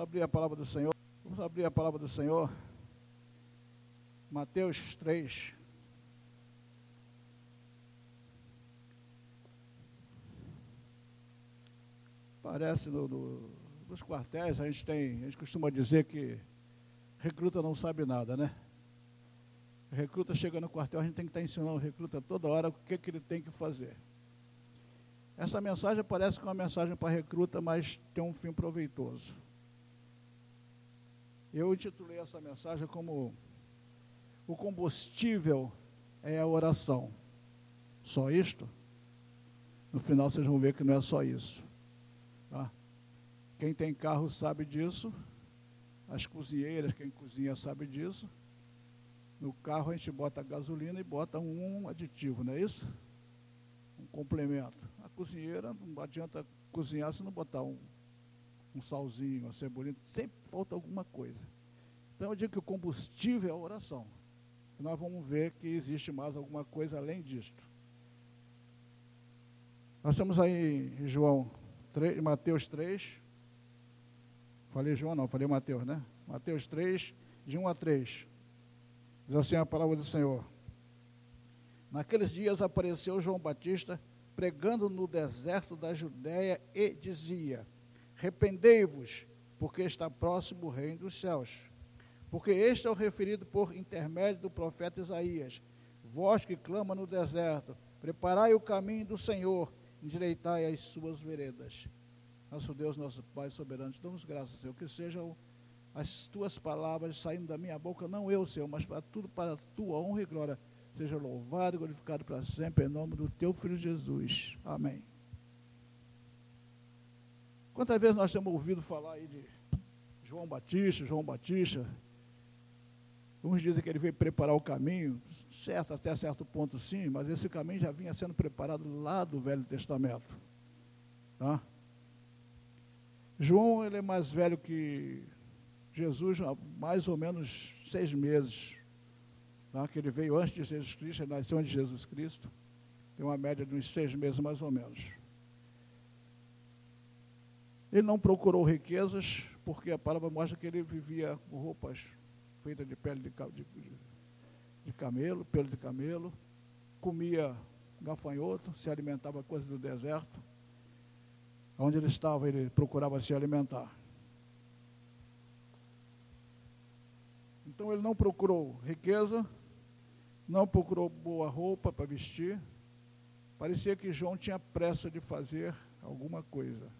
abrir a palavra do Senhor. Vamos abrir a palavra do Senhor. Mateus 3. Parece no, no, nos quartéis, a gente tem, a gente costuma dizer que recruta não sabe nada, né? recruta chega no quartel, a gente tem que estar ensinando o recruta toda hora o que, que ele tem que fazer. Essa mensagem parece que é uma mensagem para recruta, mas tem um fim proveitoso. Eu intitulei essa mensagem como O combustível é a oração. Só isto? No final vocês vão ver que não é só isso. Tá? Quem tem carro sabe disso. As cozinheiras, quem cozinha sabe disso. No carro a gente bota gasolina e bota um aditivo, não é isso? Um complemento. A cozinheira não adianta cozinhar se não botar um, um salzinho, uma cebolinha, sempre falta alguma coisa. Então eu digo que o combustível é a oração. E nós vamos ver que existe mais alguma coisa além disto. Nós estamos aí em João 3, Mateus 3. Falei João não, falei Mateus, né? Mateus 3, de 1 a 3. Diz assim a palavra do Senhor. Naqueles dias apareceu João Batista pregando no deserto da Judéia e dizia: Rependei-vos, porque está próximo o reino dos céus. Porque este é o referido por intermédio do profeta Isaías: Vós que clama no deserto, preparai o caminho do Senhor, endireitai as suas veredas. Nosso Deus, nosso Pai soberano, te damos graças, Senhor, que sejam as tuas palavras saindo da minha boca, não eu, Senhor, mas para tudo para a tua honra e glória. Seja louvado e glorificado para sempre, em nome do teu Filho Jesus. Amém. Quantas vezes nós temos ouvido falar aí de João Batista, João Batista? Uns dizem que ele veio preparar o caminho, certo, até certo ponto sim, mas esse caminho já vinha sendo preparado lá do Velho Testamento. Tá? João ele é mais velho que Jesus há mais ou menos seis meses, tá? que ele veio antes de Jesus Cristo, ele nasceu antes de Jesus Cristo, tem uma média de uns seis meses mais ou menos. Ele não procurou riquezas, porque a palavra mostra que ele vivia com roupas feitas de pele de, de, de camelo, pelo de camelo, comia gafanhoto, se alimentava coisas do deserto. Onde ele estava, ele procurava se alimentar. Então ele não procurou riqueza, não procurou boa roupa para vestir. Parecia que João tinha pressa de fazer alguma coisa.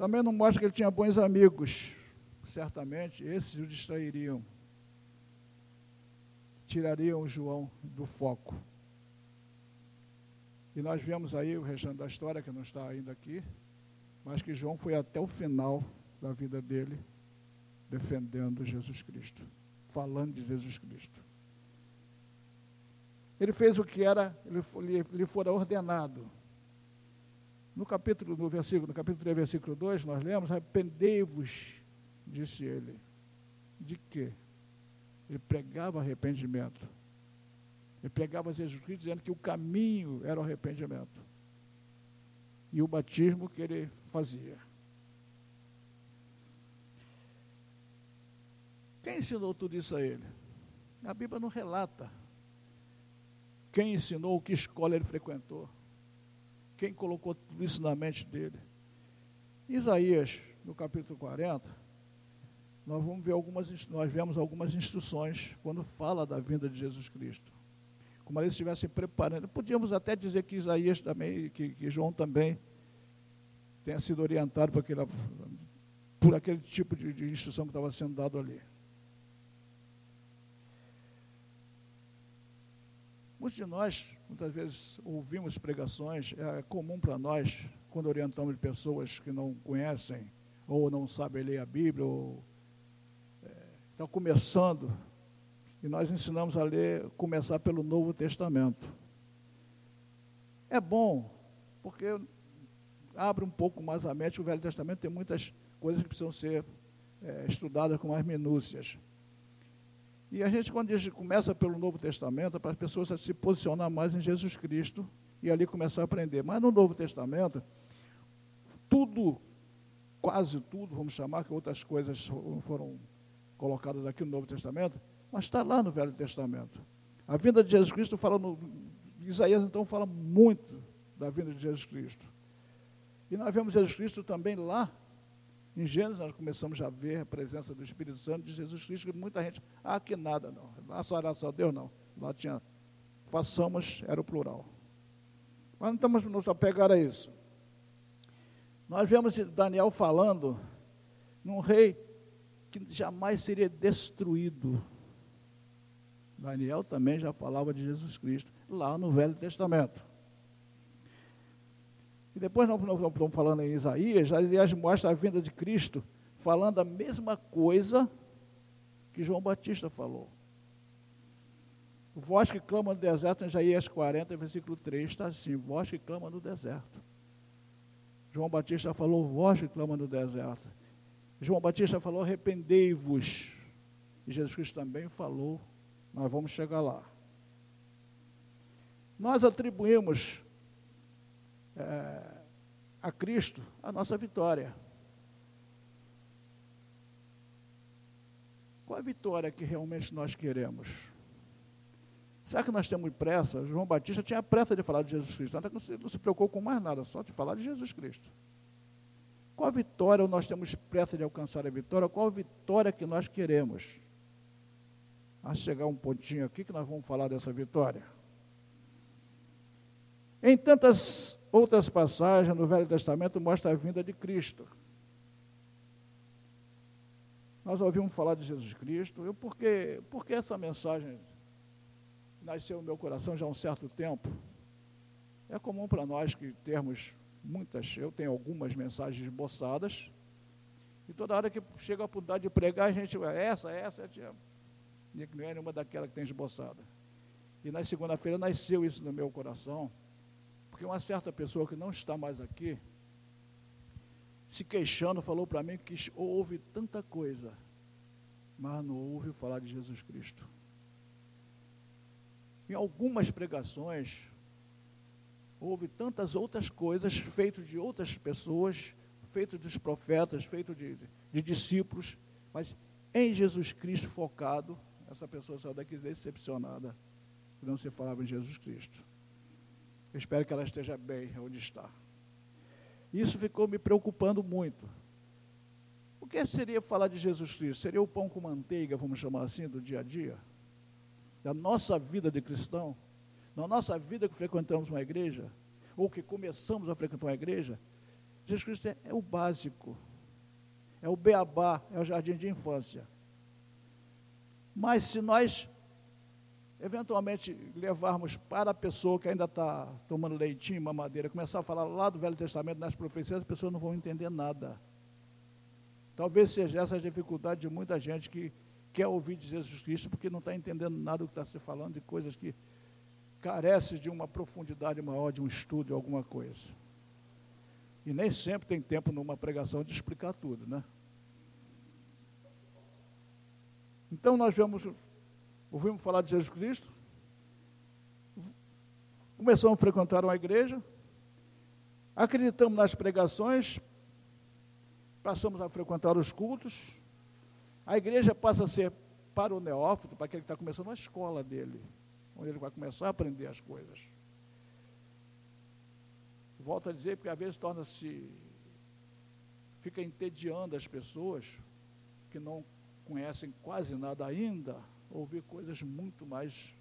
Também não mostra que ele tinha bons amigos. Certamente esses o distrairiam. Tirariam João do foco. E nós vemos aí o restante da história, que não está ainda aqui, mas que João foi até o final da vida dele defendendo Jesus Cristo, falando de Jesus Cristo. Ele fez o que era, lhe, lhe fora ordenado. No capítulo, no versículo, no capítulo 3, versículo 2, nós lemos, arrependei-vos, disse ele. De quê? Ele pregava arrependimento. Ele pregava Jesus Cristo dizendo que o caminho era o arrependimento. E o batismo que ele fazia. Quem ensinou tudo isso a ele? A Bíblia não relata. Quem ensinou, que escola ele frequentou. Quem colocou tudo isso na mente dele. Isaías, no capítulo 40, nós vamos ver algumas, nós vemos algumas instruções quando fala da vinda de Jesus Cristo. Como eles estivessem preparando. Podíamos até dizer que Isaías também, que, que João também tenha sido orientado por aquele, por aquele tipo de, de instrução que estava sendo dado ali. Muitos de nós, muitas vezes, ouvimos pregações, é comum para nós, quando orientamos pessoas que não conhecem, ou não sabem ler a Bíblia, ou é, estão começando, e nós ensinamos a ler, começar pelo Novo Testamento. É bom, porque abre um pouco mais a mente, o Velho Testamento tem muitas coisas que precisam ser é, estudadas com mais minúcias. E a gente, quando a gente começa pelo Novo Testamento, é para as pessoas se posicionar mais em Jesus Cristo e ali começar a aprender. Mas no Novo Testamento, tudo quase tudo, vamos chamar, que outras coisas foram colocadas aqui no Novo Testamento, mas está lá no Velho Testamento. A vinda de Jesus Cristo fala no. Isaías então fala muito da vinda de Jesus Cristo. E nós vemos Jesus Cristo também lá, em Gênesis, nós começamos a ver a presença do Espírito Santo de Jesus Cristo, que muita gente, ah, que nada não, lá só era só Deus, não. Lá tinha, façamos, era o plural. Mas não estamos nos apegar a isso. Nós vemos Daniel falando num rei que jamais seria destruído. Daniel também já falava de Jesus Cristo, lá no Velho Testamento. E depois nós, estamos falando em Isaías, Isaías mostra a vinda de Cristo, falando a mesma coisa que João Batista falou. Voz que clama no deserto, em Isaías 40, versículo 3, está assim: voz que clama no deserto. João Batista falou, voz que clama no deserto. João Batista falou, arrependei-vos. E Jesus Cristo também falou, nós vamos chegar lá. Nós atribuímos é, a Cristo a nossa vitória. Qual a vitória que realmente nós queremos? Será que nós temos pressa? João Batista tinha pressa de falar de Jesus Cristo. Se, não se preocupou com mais nada, só de falar de Jesus Cristo. Qual a vitória nós temos pressa de alcançar a vitória? Qual a vitória que nós queremos? A chegar um pontinho aqui que nós vamos falar dessa vitória. Em tantas outras passagens no Velho Testamento mostra a vinda de Cristo. Nós ouvimos falar de Jesus Cristo. Eu, por, que, essa mensagem nasceu no meu coração já há um certo tempo? É comum para nós que termos muitas, eu tenho algumas mensagens esboçadas, e toda hora que chega a oportunidade de pregar, a gente, essa, essa, essa não é nenhuma daquela que tem esboçada. E na segunda-feira nasceu isso no meu coração, porque uma certa pessoa que não está mais aqui, se queixando, falou para mim que ouve tanta coisa, mas não ouve falar de Jesus Cristo. Em algumas pregações, houve tantas outras coisas feitas de outras pessoas, feitas dos profetas, feitas de, de discípulos, mas em Jesus Cristo focado, essa pessoa saiu daqui decepcionada, não se falava em Jesus Cristo. Eu espero que ela esteja bem onde está. Isso ficou me preocupando muito. O que seria falar de Jesus Cristo? Seria o pão com manteiga, vamos chamar assim, do dia a dia? Da nossa vida de cristão? Na nossa vida que frequentamos uma igreja? Ou que começamos a frequentar uma igreja? Jesus Cristo é, é o básico. É o beabá, é o jardim de infância. Mas se nós eventualmente levarmos para a pessoa que ainda está tomando leitinho, mamadeira, começar a falar lá do Velho Testamento, nas profecias, as pessoas não vão entender nada. Talvez seja essa a dificuldade de muita gente que quer ouvir de Jesus Cristo, porque não está entendendo nada do que está se falando, de coisas que carecem de uma profundidade maior, de um estudo, de alguma coisa. E nem sempre tem tempo numa pregação de explicar tudo, né? Então nós vemos ouvimos falar de Jesus Cristo, começamos a frequentar uma igreja, acreditamos nas pregações, passamos a frequentar os cultos, a igreja passa a ser para o neófito, para aquele que está começando a escola dele, onde ele vai começar a aprender as coisas. Volto a dizer, porque às vezes torna-se, fica entediando as pessoas que não conhecem quase nada ainda, ouvir coisas muito mais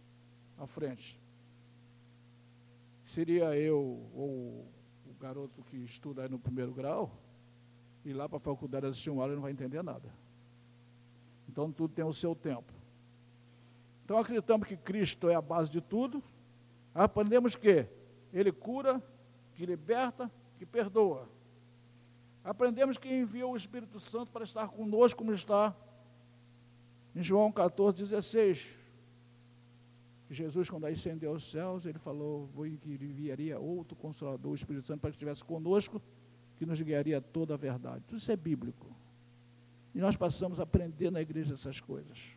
à frente. Seria eu ou o garoto que estuda aí no primeiro grau, ir lá para a faculdade assistir uma aula e não vai entender nada. Então tudo tem o seu tempo. Então acreditamos que Cristo é a base de tudo. Aprendemos que Ele cura, que liberta, que perdoa. Aprendemos que enviou o Espírito Santo para estar conosco como está em João 14, 16, Jesus, quando ascendeu aos céus, ele falou que enviaria outro consolador, o Espírito Santo, para que estivesse conosco, que nos guiaria toda a verdade. Tudo isso é bíblico. E nós passamos a aprender na igreja essas coisas.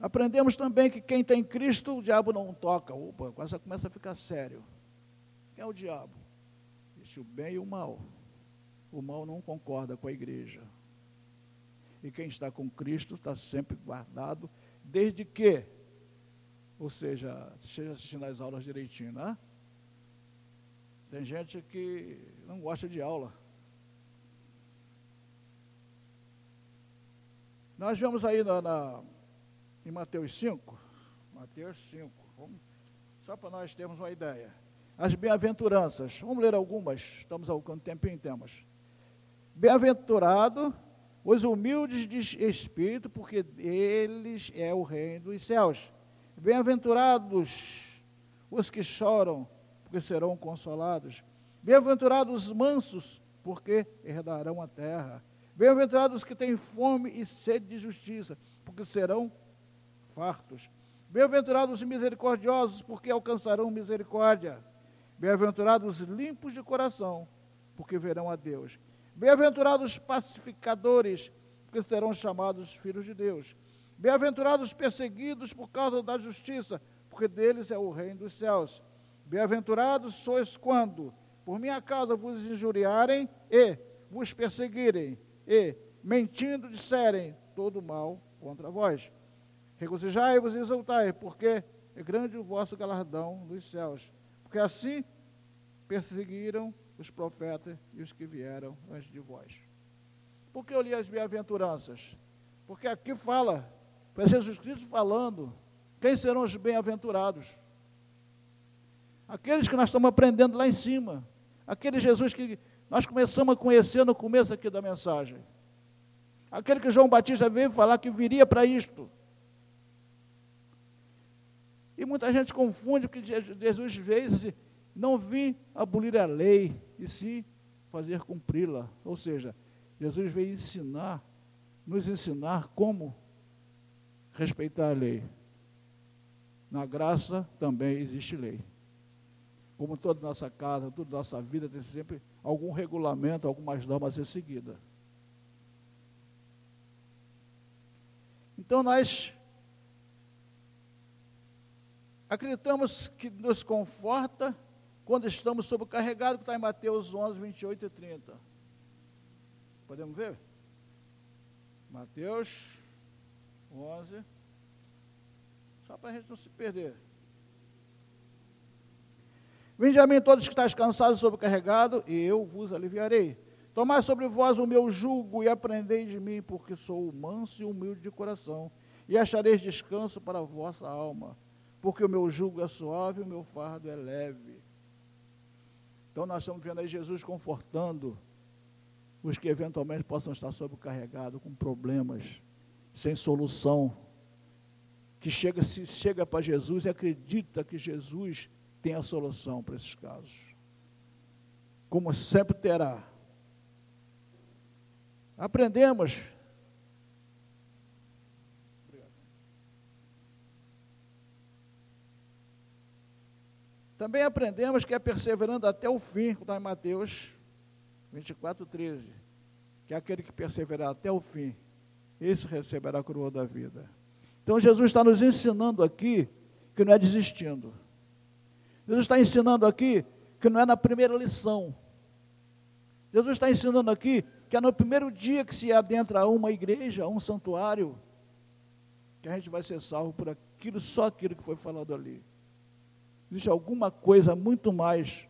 Aprendemos também que quem tem Cristo, o diabo não toca. Opa, quase começa a ficar sério. Quem é o diabo? Esse o bem e o mal. o mal não concorda com a igreja. E quem está com Cristo está sempre guardado, desde que, ou seja, esteja assistindo às aulas direitinho, né? Tem gente que não gosta de aula. Nós vemos aí na, na em Mateus 5, Mateus 5, vamos, só para nós termos uma ideia. As bem-aventuranças, vamos ler algumas, estamos algum tempinho temos. Bem-aventurado os humildes de espírito, porque eles é o reino dos céus. Bem-aventurados os que choram, porque serão consolados. Bem-aventurados os mansos, porque herdarão a terra. Bem-aventurados os que têm fome e sede de justiça, porque serão fartos. Bem-aventurados os misericordiosos, porque alcançarão misericórdia. Bem-aventurados os limpos de coração, porque verão a Deus. Bem-aventurados os pacificadores, porque serão chamados filhos de Deus. Bem-aventurados os perseguidos por causa da justiça, porque deles é o reino dos céus. Bem-aventurados sois quando, por minha causa, vos injuriarem e vos perseguirem, e, mentindo, disserem todo mal contra vós. Regozijai-vos e exultai, porque é grande o vosso galardão nos céus. Porque assim perseguiram os profetas e os que vieram antes de vós. Por que eu li as bem-aventuranças? Porque aqui fala, foi Jesus Cristo falando, quem serão os bem-aventurados? Aqueles que nós estamos aprendendo lá em cima. Aquele Jesus que nós começamos a conhecer no começo aqui da mensagem. Aquele que João Batista veio falar que viria para isto. E muita gente confunde porque Jesus veio e não vim abolir a lei, e sim fazer cumpri-la. Ou seja, Jesus veio ensinar, nos ensinar como respeitar a lei. Na graça também existe lei. Como toda nossa casa, toda nossa vida tem sempre algum regulamento, algumas normas a ser seguida. Então nós acreditamos que nos conforta quando estamos sobrecarregados, que está em Mateus 11, 28 e 30. Podemos ver? Mateus 11. Só para a gente não se perder. Vinde a mim todos que estáis cansados e sobrecarregados, e eu vos aliviarei. Tomai sobre vós o meu jugo e aprendei de mim, porque sou manso e humilde de coração, e achareis descanso para a vossa alma, porque o meu jugo é suave e o meu fardo é leve. Então nós estamos vendo aí Jesus confortando os que eventualmente possam estar sobrecarregados com problemas, sem solução, que chega, se chega para Jesus e acredita que Jesus tem a solução para esses casos. Como sempre terá. Aprendemos Também aprendemos que é perseverando até o fim, está em Mateus 24, 13, que é aquele que perseverar até o fim, esse receberá a coroa da vida. Então Jesus está nos ensinando aqui que não é desistindo. Jesus está ensinando aqui que não é na primeira lição. Jesus está ensinando aqui que é no primeiro dia que se adentra a uma igreja, a um santuário, que a gente vai ser salvo por aquilo, só aquilo que foi falado ali existe alguma coisa muito mais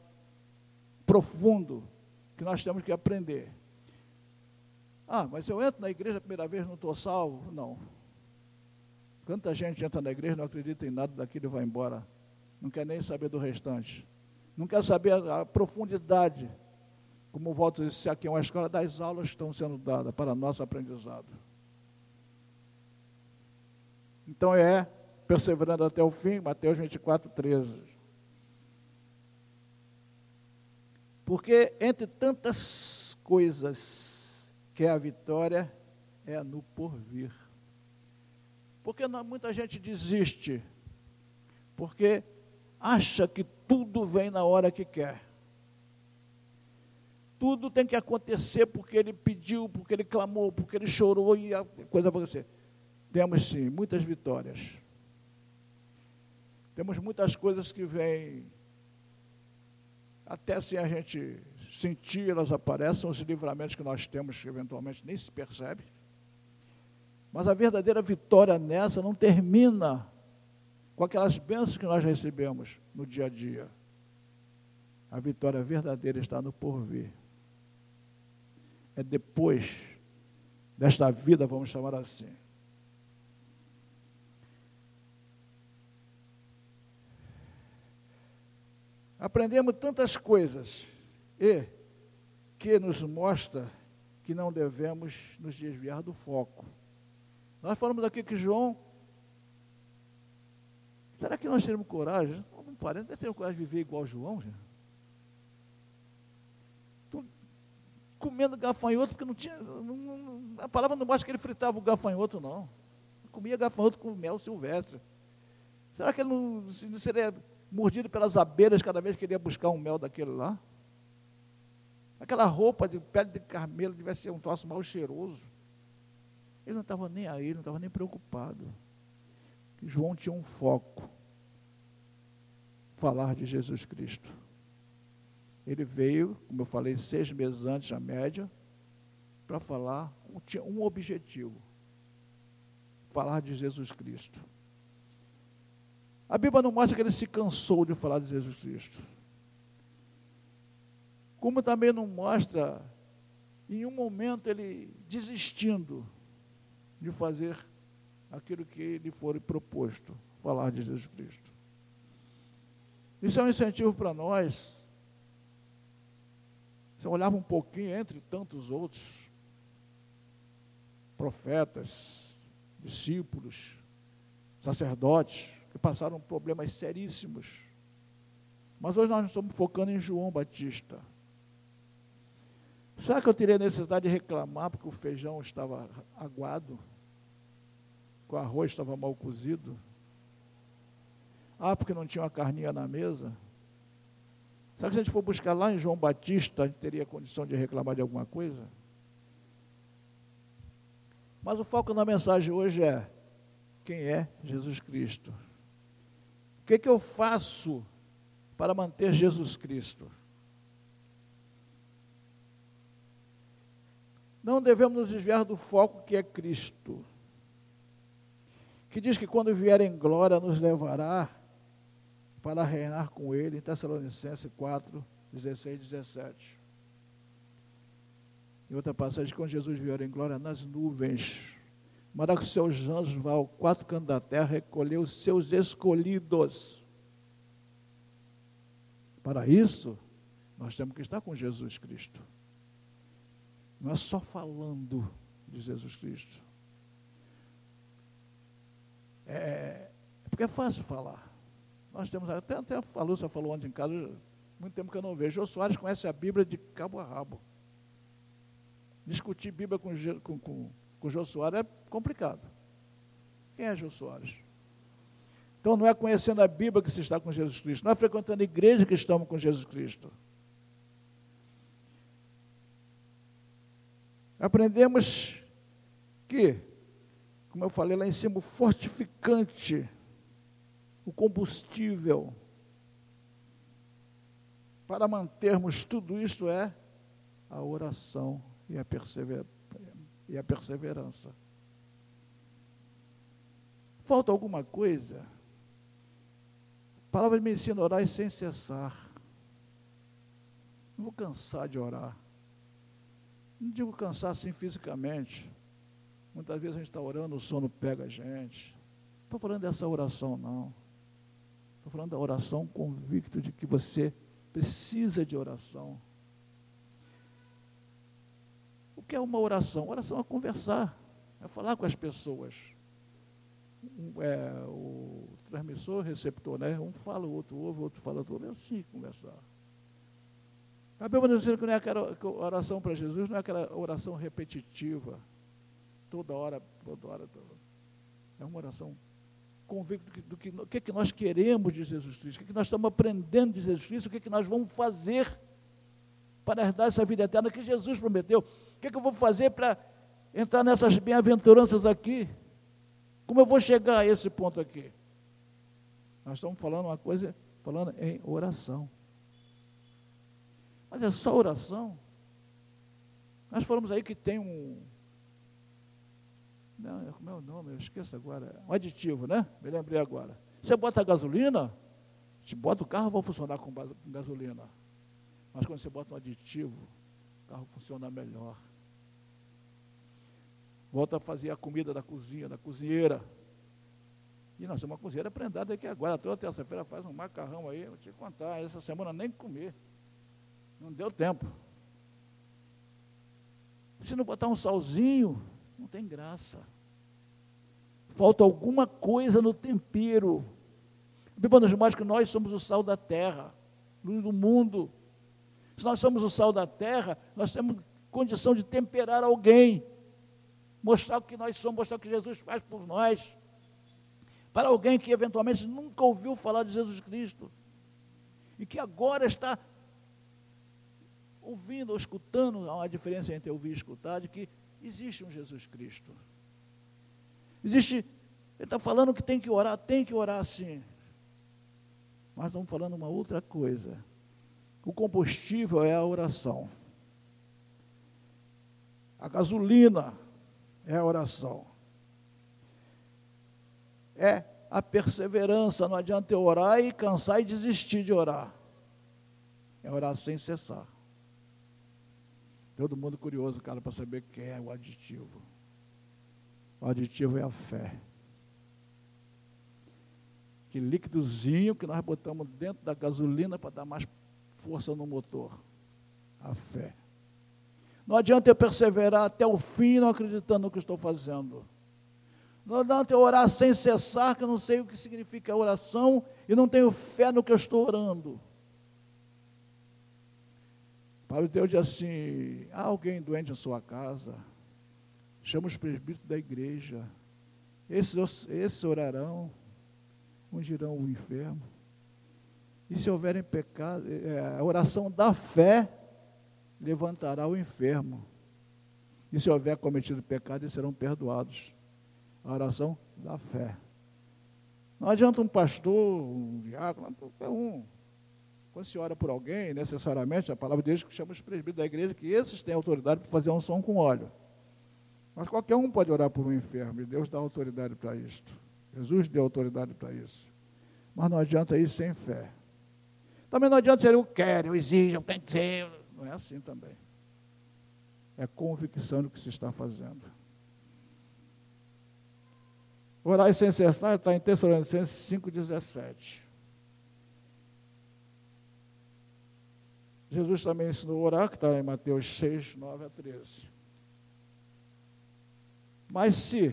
profundo que nós temos que aprender. Ah, mas eu entro na igreja a primeira vez não estou salvo? Não. Quanta gente entra na igreja não acredita em nada daquilo e vai embora. Não quer nem saber do restante. Não quer saber a, a profundidade. Como volto a dizer, aqui é uma escola das aulas que estão sendo dadas para nosso aprendizado. Então é perseverando até o fim, Mateus 24, 13. Porque entre tantas coisas que é a vitória é no porvir. Porque não, muita gente desiste, porque acha que tudo vem na hora que quer. Tudo tem que acontecer porque ele pediu, porque ele clamou, porque ele chorou e a coisa vai acontecer. Temos sim muitas vitórias. Temos muitas coisas que vêm até sem a gente sentir, elas aparecem, os livramentos que nós temos, que eventualmente nem se percebe. Mas a verdadeira vitória nessa não termina com aquelas bênçãos que nós recebemos no dia a dia. A vitória verdadeira está no porvir. É depois desta vida, vamos chamar assim. Aprendemos tantas coisas e que nos mostra que não devemos nos desviar do foco. Nós falamos aqui que João. Será que nós teremos coragem? Como parente, nós teremos coragem de viver igual João? Já? comendo gafanhoto, porque não tinha. Não, não, a palavra não mostra que ele fritava o gafanhoto, não. Comia gafanhoto com mel silvestre. Será que ele não, não seria mordido pelas abelhas cada vez que ele ia buscar um mel daquele lá? Aquela roupa de pele de carmelo devia ser um troço mal cheiroso. Ele não estava nem aí, não estava nem preocupado. João tinha um foco. Falar de Jesus Cristo. Ele veio, como eu falei, seis meses antes da média, para falar, tinha um objetivo: falar de Jesus Cristo. A Bíblia não mostra que ele se cansou de falar de Jesus Cristo. Como também não mostra, em um momento, ele desistindo de fazer aquilo que lhe foi proposto, falar de Jesus Cristo. Isso é um incentivo para nós você olhava um pouquinho entre tantos outros profetas, discípulos, sacerdotes, que passaram problemas seríssimos. Mas hoje nós estamos focando em João Batista. Será que eu teria necessidade de reclamar porque o feijão estava aguado? Que o arroz estava mal cozido? Ah, porque não tinha uma carninha na mesa? Será que se a gente for buscar lá em João Batista, a gente teria condição de reclamar de alguma coisa? Mas o foco da mensagem hoje é: quem é Jesus Cristo? O que, que eu faço para manter Jesus Cristo? Não devemos nos desviar do foco que é Cristo, que diz que quando vier em glória nos levará para reinar com ele, em Tessalonicenses 4, 16 e 17. Em outra passagem, quando Jesus vier em glória nas nuvens, mandar que seus anjos vá ao quatro cantos da terra recolher os seus escolhidos. Para isso, nós temos que estar com Jesus Cristo. Não é só falando de Jesus Cristo. É, é porque é fácil falar. Nós temos, até, até a Lúcia falou ontem em casa, muito tempo que eu não vejo. Jô Soares conhece a Bíblia de cabo a rabo. Discutir Bíblia com, com, com, com Jô Soares é complicado. Quem é Jô Soares? Então não é conhecendo a Bíblia que se está com Jesus Cristo, não é frequentando a igreja que estamos com Jesus Cristo. Aprendemos que, como eu falei lá em cima, o fortificante o combustível para mantermos tudo isso é a oração e a, persever e a perseverança. Falta alguma coisa? A palavra me ensina a orar sem cessar. Não vou cansar de orar. Não digo cansar assim fisicamente. Muitas vezes a gente está orando, o sono pega a gente. Não estou falando dessa oração, não. Estou falando da oração convicto de que você precisa de oração. O que é uma oração? Oração é conversar, é falar com as pessoas. É, o transmissor, receptor, né? Um fala, o outro ouve, o outro fala, o outro ouve. É assim conversar. A Bíblia diz que não é aquela oração para Jesus, não é aquela oração repetitiva, toda hora, toda hora. Toda. É uma oração convicto do que, do que, que nós queremos de Jesus Cristo, o que, que nós estamos aprendendo de Jesus Cristo, o que, que nós vamos fazer para herdar essa vida eterna que Jesus prometeu. Que, que eu vou fazer para entrar nessas bem-aventuranças aqui? Como eu vou chegar a esse ponto aqui? Nós estamos falando uma coisa, falando em oração. Mas é só oração. Nós falamos aí que tem um. Não, como é o nome? Eu esqueço agora. Um aditivo, né? Me lembrei agora. Você bota gasolina, você bota o carro, vai funcionar com gasolina. Mas quando você bota um aditivo, o carro funciona melhor. Volta a fazer a comida da cozinha, da cozinheira. E nós temos uma cozinheira prendada aqui agora. Toda terça-feira faz um macarrão aí, vou te contar. Essa semana nem comer. Não deu tempo. Se não botar um salzinho, não tem graça. Falta alguma coisa no tempero. Bíblia mais que nós somos o sal da terra, luz do mundo. Se nós somos o sal da terra, nós temos condição de temperar alguém, mostrar o que nós somos, mostrar o que Jesus faz por nós. Para alguém que eventualmente nunca ouviu falar de Jesus Cristo e que agora está ouvindo ou escutando, há uma diferença entre ouvir e escutar, de que existe um Jesus Cristo. Existe, ele está falando que tem que orar, tem que orar sim. Mas estamos falando uma outra coisa. O combustível é a oração. A gasolina é a oração. É a perseverança. Não adianta eu orar e cansar e desistir de orar. É orar sem cessar. Todo mundo curioso, cara, para saber quem é o aditivo. O aditivo é a fé. Que líquidozinho que nós botamos dentro da gasolina para dar mais força no motor. A fé. Não adianta eu perseverar até o fim não acreditando no que estou fazendo. Não adianta eu orar sem cessar, que eu não sei o que significa oração e não tenho fé no que eu estou orando. Para Deus diz assim: há alguém doente em sua casa, chama os presbíteros da igreja, esses, esses orarão, ungirão o enfermo. E se houverem pecado, é, a oração da fé levantará o enfermo. E se houver cometido pecado, eles serão perdoados. A oração da fé. Não adianta um pastor, um diácono, qualquer um quando se ora por alguém, necessariamente, a palavra de Deus que chama os presbíteros da igreja, que esses têm autoridade para fazer um som com óleo. Mas qualquer um pode orar por um enfermo, e Deus dá autoridade para isto. Jesus deu autoridade para isso. Mas não adianta ir sem fé. Também não adianta ser eu quero, eu exijo, eu tenho que ser. Não é assim também. É convicção do que se está fazendo. Orar sem cessar está em Tessalonicenses 5,17. Jesus também ensinou a orar, que está em Mateus 6, 9 a 13. Mas se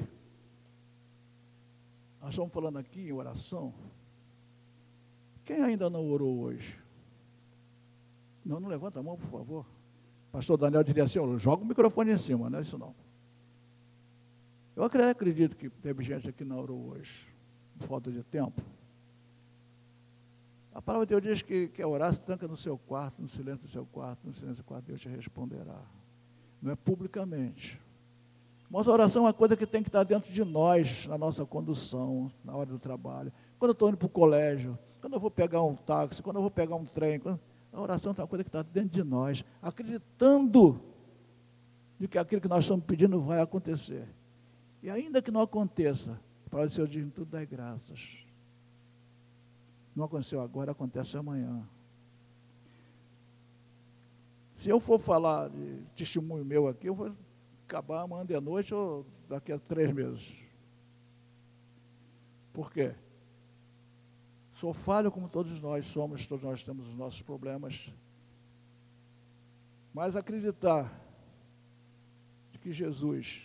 nós estamos falando aqui em oração, quem ainda não orou hoje? Não, não levanta a mão, por favor. Pastor Daniel diria assim: joga o microfone em cima, não é isso não. Eu acredito que teve gente aqui não orou hoje, por falta de tempo. A palavra de Deus diz que quer orar, se tranca no seu quarto, no silêncio do seu quarto, no silêncio do quarto, Deus te responderá. Não é publicamente. Mas a oração é uma coisa que tem que estar dentro de nós, na nossa condução, na hora do trabalho. Quando eu estou indo para o colégio, quando eu vou pegar um táxi, quando eu vou pegar um trem, quando... a oração é uma coisa que está dentro de nós, acreditando de que aquilo que nós estamos pedindo vai acontecer. E ainda que não aconteça, para o Senhor diz, tudo dá graças. Não aconteceu agora, acontece amanhã. Se eu for falar de testemunho meu aqui, eu vou acabar amanhã de noite ou daqui a três meses. Por quê? Sou falho como todos nós somos, todos nós temos os nossos problemas. Mas acreditar de que Jesus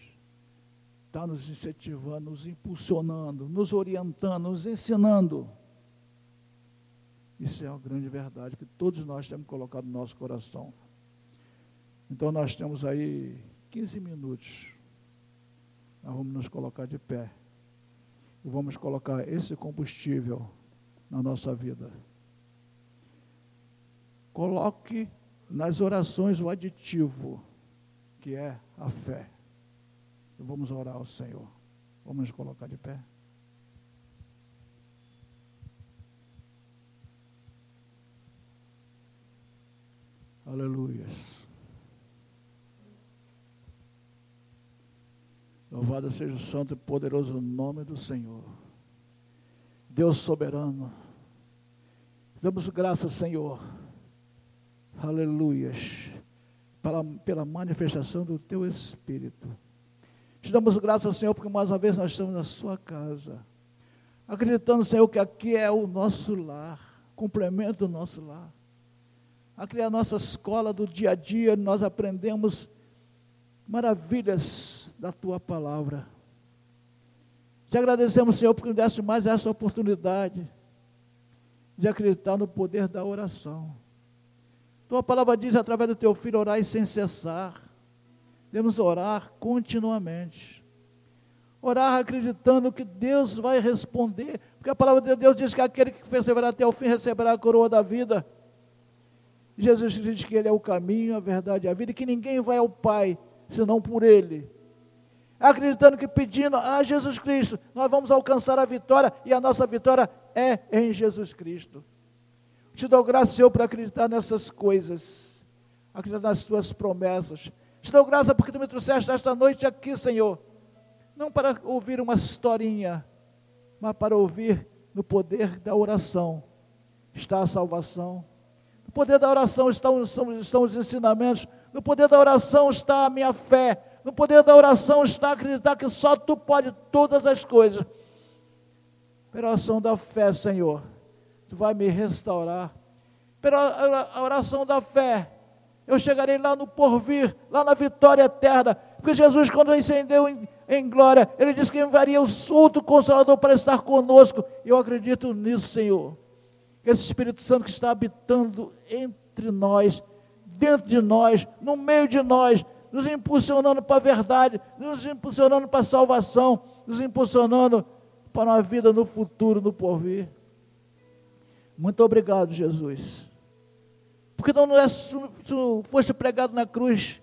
está nos incentivando, nos impulsionando, nos orientando, nos ensinando isso é uma grande verdade que todos nós temos colocado no nosso coração. Então nós temos aí 15 minutos. Nós vamos nos colocar de pé. E vamos colocar esse combustível na nossa vida. Coloque nas orações o aditivo, que é a fé. Vamos orar ao Senhor. Vamos nos colocar de pé. Aleluias. Louvado seja o santo e poderoso nome do Senhor. Deus soberano. Damos graças, Senhor. Aleluias. Pela, pela manifestação do teu Espírito. Te damos graças, Senhor, porque mais uma vez nós estamos na sua casa. Acreditando, Senhor, que aqui é o nosso lar, complemento do nosso lar. Aqui é a nossa escola do dia a dia, nós aprendemos maravilhas da tua palavra. Te agradecemos, Senhor, porque nos deste mais essa oportunidade de acreditar no poder da oração. Tua palavra diz através do teu filho: orar sem cessar. Devemos orar continuamente. Orar acreditando que Deus vai responder, porque a palavra de Deus diz que aquele que perseverar até o fim receberá a coroa da vida. Jesus diz que Ele é o caminho, a verdade e a vida, e que ninguém vai ao Pai senão por Ele. Acreditando que pedindo a Jesus Cristo, nós vamos alcançar a vitória, e a nossa vitória é em Jesus Cristo. Te dou graça, Senhor, por acreditar nessas coisas, acreditar nas tuas promessas. Te dou graça porque tu me trouxeste esta noite aqui, Senhor, não para ouvir uma historinha, mas para ouvir no poder da oração está a salvação. No poder da oração estão, estão os ensinamentos no poder da oração está a minha fé. No poder da oração está acreditar que só tu pode todas as coisas. Pela oração da fé, Senhor, tu vai me restaurar. Pela oração da fé, eu chegarei lá no porvir, lá na vitória eterna. Porque Jesus, quando incendeu em, em glória, ele disse que enviaria o outro consolador para estar conosco. Eu acredito nisso, Senhor. Esse Espírito Santo que está habitando entre nós dentro de nós, no meio de nós, nos impulsionando para a verdade, nos impulsionando para a salvação, nos impulsionando para uma vida no futuro, no porvir. Muito obrigado, Jesus. Porque não é, tu foste pregado na cruz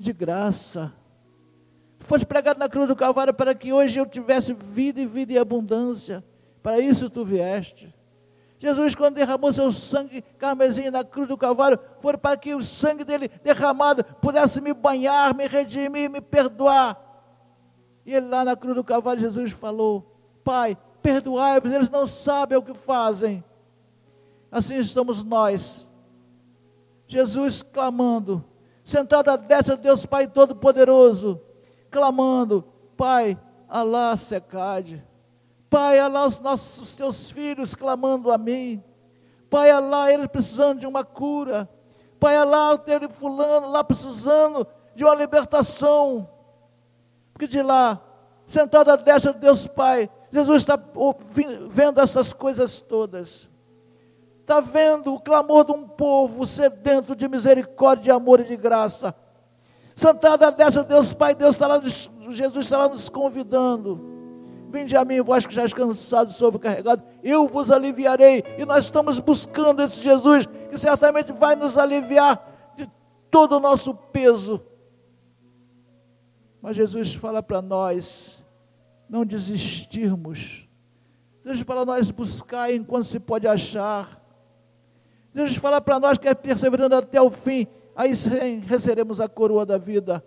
de graça. Foste pregado na cruz do Calvário para que hoje eu tivesse vida e vida e abundância. Para isso tu vieste. Jesus, quando derramou seu sangue carmesim na cruz do Calvário, foi para que o sangue dele derramado pudesse me banhar, me redimir, me perdoar. E ele lá na cruz do Calvário, Jesus falou: Pai, perdoai-vos, eles não sabem o que fazem. Assim estamos nós. Jesus clamando, sentado à destra de Deus Pai Todo-Poderoso, clamando: Pai, Alá secade Pai, lá os nossos teus filhos clamando a mim. Pai, lá eles precisando de uma cura. Pai, lá o teu fulano lá precisando de uma libertação. Porque de lá, sentado à destra de Deus Pai, Jesus está vendo essas coisas todas. Está vendo o clamor de um povo sedento de misericórdia, de amor e de graça. Sentado à destra de Deus Pai, Deus está lá, Jesus está lá nos convidando Vinde a mim, vós que já cansados e sobrecarregados, eu vos aliviarei. E nós estamos buscando esse Jesus, que certamente vai nos aliviar de todo o nosso peso. Mas Jesus fala para nós não desistirmos. Jesus fala para nós buscar enquanto se pode achar. Jesus fala para nós que é perseverando até o fim, aí receberemos a coroa da vida.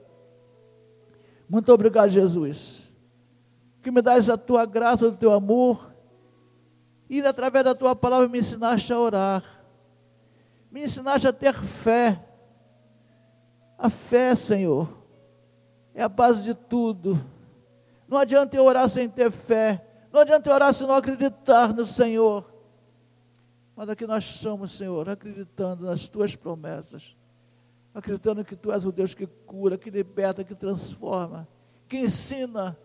Muito obrigado, Jesus que me dás a tua graça, o teu amor, e através da tua palavra me ensinaste a orar, me ensinaste a ter fé. A fé, Senhor, é a base de tudo. Não adianta eu orar sem ter fé, não adianta eu orar se não acreditar no Senhor. Mas aqui nós estamos, Senhor, acreditando nas tuas promessas, acreditando que tu és o Deus que cura, que liberta, que transforma, que ensina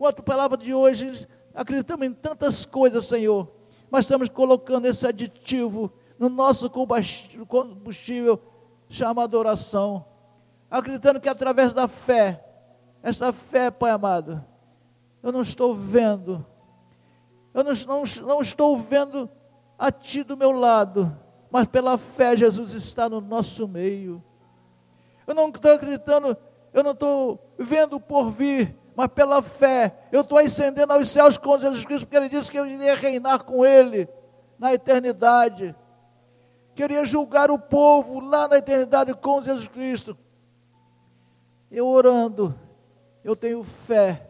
com a tua palavra de hoje, acreditamos em tantas coisas, Senhor, mas estamos colocando esse aditivo no nosso combustível chamado oração, acreditando que através da fé, esta fé, Pai amado, eu não estou vendo, eu não, não, não estou vendo a Ti do meu lado, mas pela fé Jesus está no nosso meio. Eu não estou acreditando, eu não estou vendo por vir, mas pela fé eu estou ascendendo aos céus com Jesus Cristo, porque Ele disse que eu iria reinar com Ele na eternidade. queria julgar o povo lá na eternidade com Jesus Cristo. Eu orando, eu tenho fé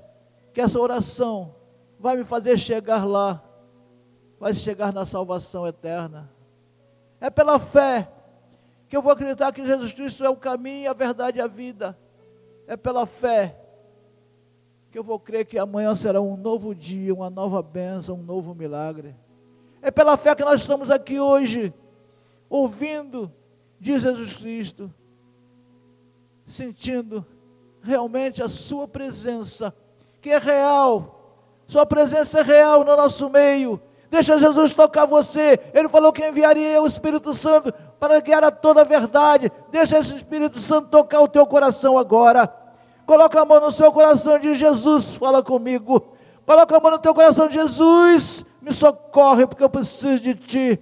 que essa oração vai me fazer chegar lá, vai chegar na salvação eterna. É pela fé que eu vou acreditar que Jesus Cristo é o caminho, a verdade e a vida. É pela fé que eu vou crer que amanhã será um novo dia, uma nova bênção, um novo milagre. É pela fé que nós estamos aqui hoje, ouvindo de Jesus Cristo, sentindo realmente a Sua presença, que é real, Sua presença é real no nosso meio. Deixa Jesus tocar você. Ele falou que enviaria o Espírito Santo para guiar a toda a verdade. Deixa esse Espírito Santo tocar o teu coração agora. Coloca a mão no seu coração de Jesus, fala comigo. Coloca a mão no teu coração de Jesus, me socorre porque eu preciso de ti.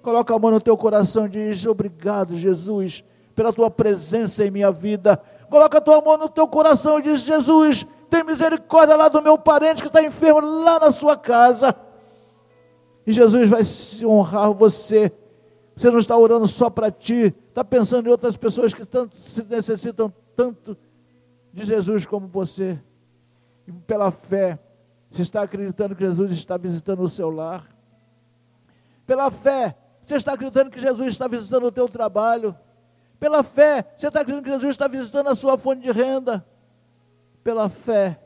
Coloca a mão no teu coração e diz: Obrigado, Jesus, pela tua presença em minha vida. Coloca a tua mão no teu coração e diz: Jesus, tem misericórdia lá do meu parente que está enfermo lá na sua casa. E Jesus vai se honrar você. Você não está orando só para ti, está pensando em outras pessoas que tanto se necessitam tanto de Jesus como você. E pela fé, você está acreditando que Jesus está visitando o seu lar. Pela fé, você está acreditando que Jesus está visitando o teu trabalho. Pela fé, você está acreditando que Jesus está visitando a sua fonte de renda. Pela fé,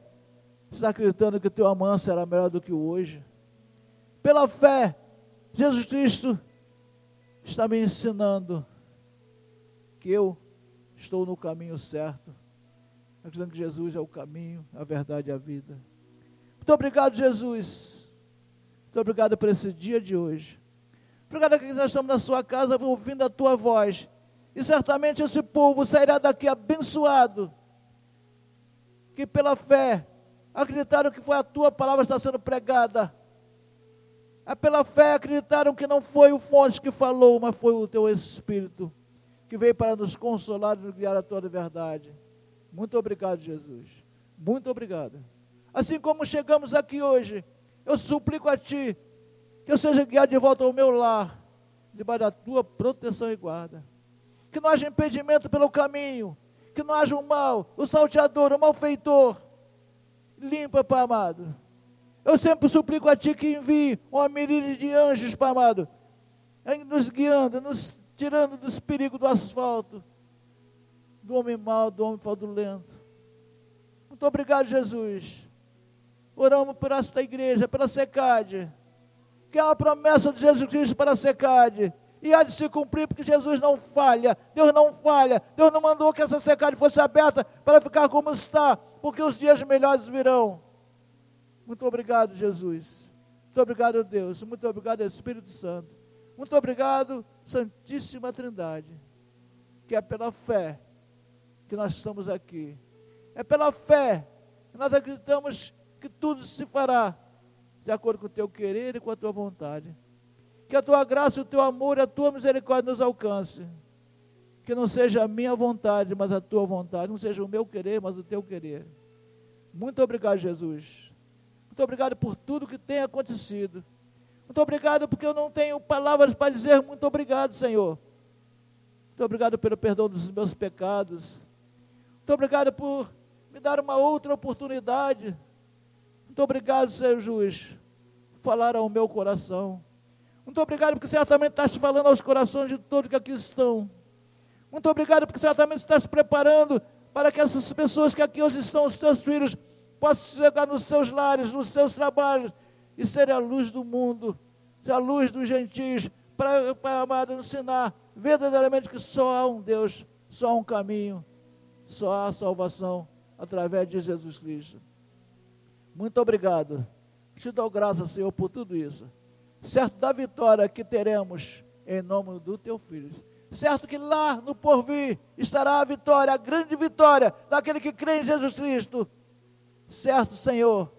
você está acreditando que o teu amanhã será melhor do que hoje. Pela fé, Jesus Cristo está me ensinando que eu estou no caminho certo acreditando que Jesus é o caminho, a verdade e a vida. Muito obrigado, Jesus. Muito obrigado por esse dia de hoje. Obrigado que nós estamos na sua casa ouvindo a tua voz. E certamente esse povo sairá daqui abençoado. Que pela fé acreditaram que foi a tua palavra que está sendo pregada. É pela fé acreditaram que não foi o fonte que falou, mas foi o teu Espírito que veio para nos consolar e nos guiar a tua verdade. Muito obrigado, Jesus. Muito obrigado. Assim como chegamos aqui hoje, eu suplico a Ti que eu seja guiado de volta ao meu lar, debaixo da Tua proteção e guarda. Que não haja impedimento pelo caminho, que não haja o mal, o salteador, o malfeitor. Limpa, Pai amado. Eu sempre suplico a Ti que envie uma miríade de anjos, Pai amado, nos guiando, nos tirando dos perigos do asfalto, do homem mau, do homem fraudulento. Muito obrigado, Jesus. Oramos por esta igreja, pela SECAD, que é uma promessa de Jesus Cristo para a SECAD. E há de se cumprir, porque Jesus não falha, Deus não falha, Deus não mandou que essa secade fosse aberta para ficar como está, porque os dias melhores virão. Muito obrigado, Jesus. Muito obrigado, Deus. Muito obrigado, Espírito Santo. Muito obrigado, Santíssima Trindade, que é pela fé que nós estamos aqui. É pela fé que nós acreditamos que tudo se fará de acordo com o teu querer e com a tua vontade. Que a tua graça, o teu amor e a tua misericórdia nos alcance. Que não seja a minha vontade, mas a tua vontade. Não seja o meu querer, mas o teu querer. Muito obrigado, Jesus. Muito obrigado por tudo que tem acontecido. Muito obrigado porque eu não tenho palavras para dizer muito obrigado, Senhor. Muito obrigado pelo perdão dos meus pecados. Muito obrigado por me dar uma outra oportunidade. Muito obrigado, Senhor juiz, por falar ao meu coração. Muito obrigado porque certamente estás falando aos corações de todos que aqui estão. Muito obrigado porque certamente estás preparando para que essas pessoas que aqui hoje estão, os teus filhos, possam chegar nos seus lares, nos seus trabalhos e serem a luz do mundo, a luz dos gentios, para, para amado, ensinar verdadeiramente que só há um Deus, só há um caminho, só há salvação através de Jesus Cristo. Muito obrigado. Te dou graças, Senhor, por tudo isso. Certo da vitória que teremos em nome do teu filho. Certo que lá no porvir estará a vitória, a grande vitória daquele que crê em Jesus Cristo. Certo, Senhor,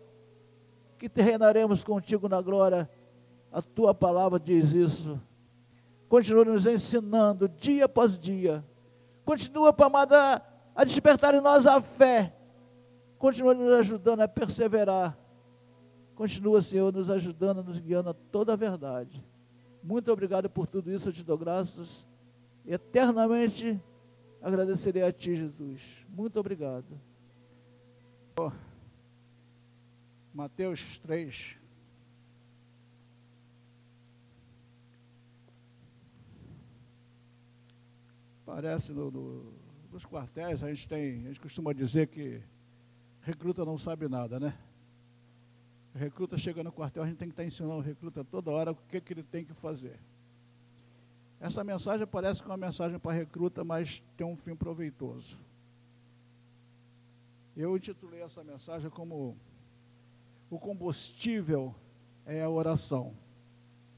que reinaremos contigo na glória. A tua palavra diz isso. Continua nos ensinando dia após dia. Continua, Pai amado, a despertar em nós a fé. Continua nos ajudando a perseverar. Continua, Senhor, nos ajudando, nos guiando a toda a verdade. Muito obrigado por tudo isso, eu te dou graças. Eternamente agradecerei a ti, Jesus. Muito obrigado. Mateus 3. Parece no, no, nos quartéis, a gente tem, a gente costuma dizer que recruta não sabe nada, né? Recruta chega no quartel, a gente tem que estar ensinando o recruta toda hora o que, que ele tem que fazer. Essa mensagem parece que é uma mensagem para recruta, mas tem um fim proveitoso. Eu intitulei essa mensagem como O combustível é a oração.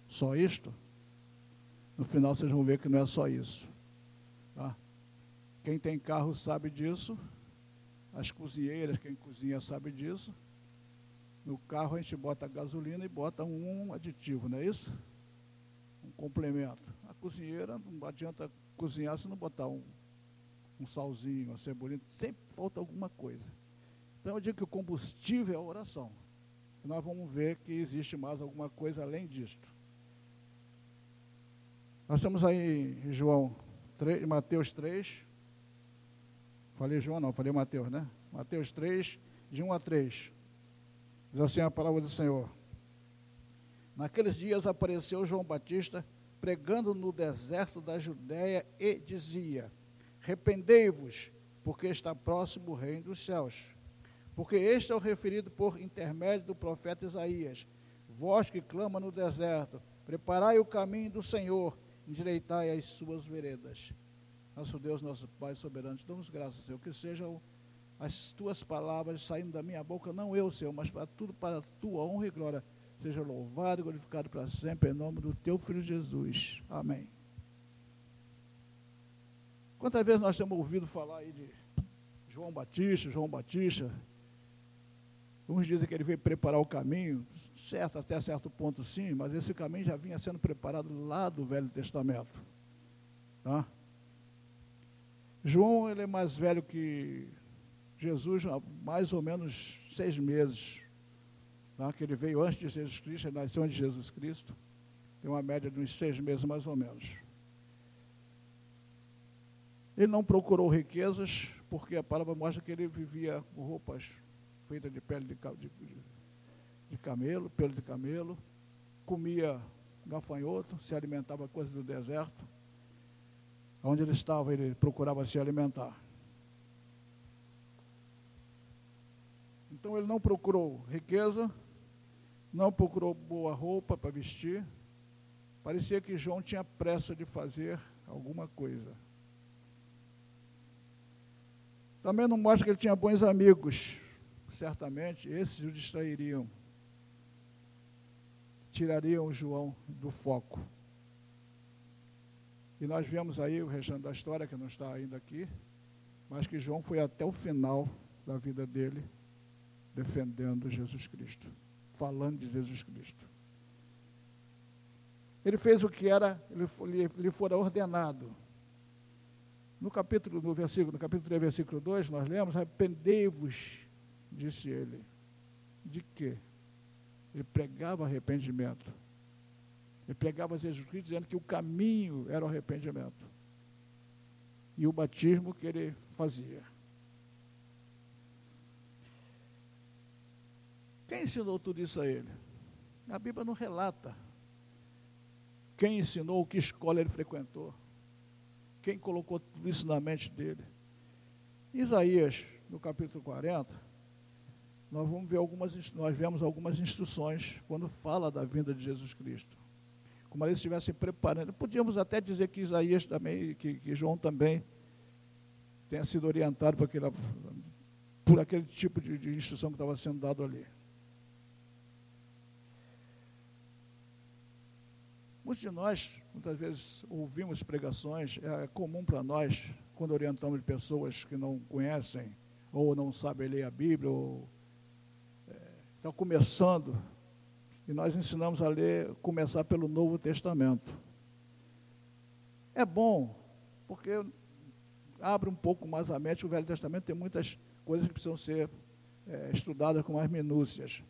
Só isto? No final vocês vão ver que não é só isso. Quem tem carro sabe disso. As cozinheiras, quem cozinha sabe disso. No carro a gente bota gasolina e bota um aditivo, não é isso? Um complemento. A cozinheira não adianta cozinhar se não botar um, um salzinho, uma cebolinha, sempre falta alguma coisa. Então eu digo que o combustível é a oração. E nós vamos ver que existe mais alguma coisa além disto. Nós estamos aí em João 3, Mateus 3. Falei João não, falei Mateus, né? Mateus 3, de 1 a 3. Diz assim a palavra do Senhor. Naqueles dias apareceu João Batista pregando no deserto da Judéia e dizia: Rependei-vos, porque está próximo o reino dos céus. Porque este é o referido por intermédio do profeta Isaías: Vós que clama no deserto, preparai o caminho do Senhor, endireitai as suas veredas. Nosso Deus, nosso Pai soberano, te damos graças, Senhor, que sejam as tuas palavras saindo da minha boca, não eu, Senhor, mas para tudo para a tua honra e glória. Seja louvado e glorificado para sempre, em nome do teu Filho Jesus. Amém. Quantas vezes nós temos ouvido falar aí de João Batista, João Batista? Uns dizem que ele veio preparar o caminho, certo, até certo ponto sim, mas esse caminho já vinha sendo preparado lá do Velho Testamento. Tá? João ele é mais velho que Jesus mais ou menos seis meses, tá? que ele veio antes de Jesus Cristo, ele nasceu antes de Jesus Cristo, tem uma média de uns seis meses mais ou menos. Ele não procurou riquezas, porque a palavra mostra que ele vivia com roupas feitas de pele de, de, de camelo, pelo de camelo, comia gafanhoto, se alimentava coisas do deserto. Onde ele estava, ele procurava se alimentar. Então ele não procurou riqueza, não procurou boa roupa para vestir. Parecia que João tinha pressa de fazer alguma coisa. Também não mostra que ele tinha bons amigos. Certamente esses o distrairiam. Tirariam João do foco. E nós vemos aí o restante da história, que não está ainda aqui, mas que João foi até o final da vida dele defendendo Jesus Cristo, falando de Jesus Cristo. Ele fez o que era, lhe, lhe fora ordenado. No capítulo, no versículo, no capítulo 3, versículo 2, nós lemos, arrependei-vos, disse ele. De quê? Ele pregava arrependimento. Ele pregava Jesus Cristo dizendo que o caminho era o arrependimento. E o batismo que ele fazia. Quem ensinou tudo isso a ele? A Bíblia não relata. Quem ensinou, que escola ele frequentou. Quem colocou tudo isso na mente dele. Isaías, no capítulo 40, nós vamos ver algumas, nós vemos algumas instruções quando fala da vinda de Jesus Cristo. Como eles estivessem preparando. Podíamos até dizer que Isaías também, que, que João também tenha sido orientado por aquele, por aquele tipo de, de instrução que estava sendo dado ali. Muitos de nós, muitas vezes, ouvimos pregações, é comum para nós, quando orientamos pessoas que não conhecem, ou não sabem ler a Bíblia, ou é, estão começando, e nós ensinamos a ler, começar pelo Novo Testamento. É bom, porque abre um pouco mais a mente, o Velho Testamento tem muitas coisas que precisam ser é, estudadas com mais minúcias.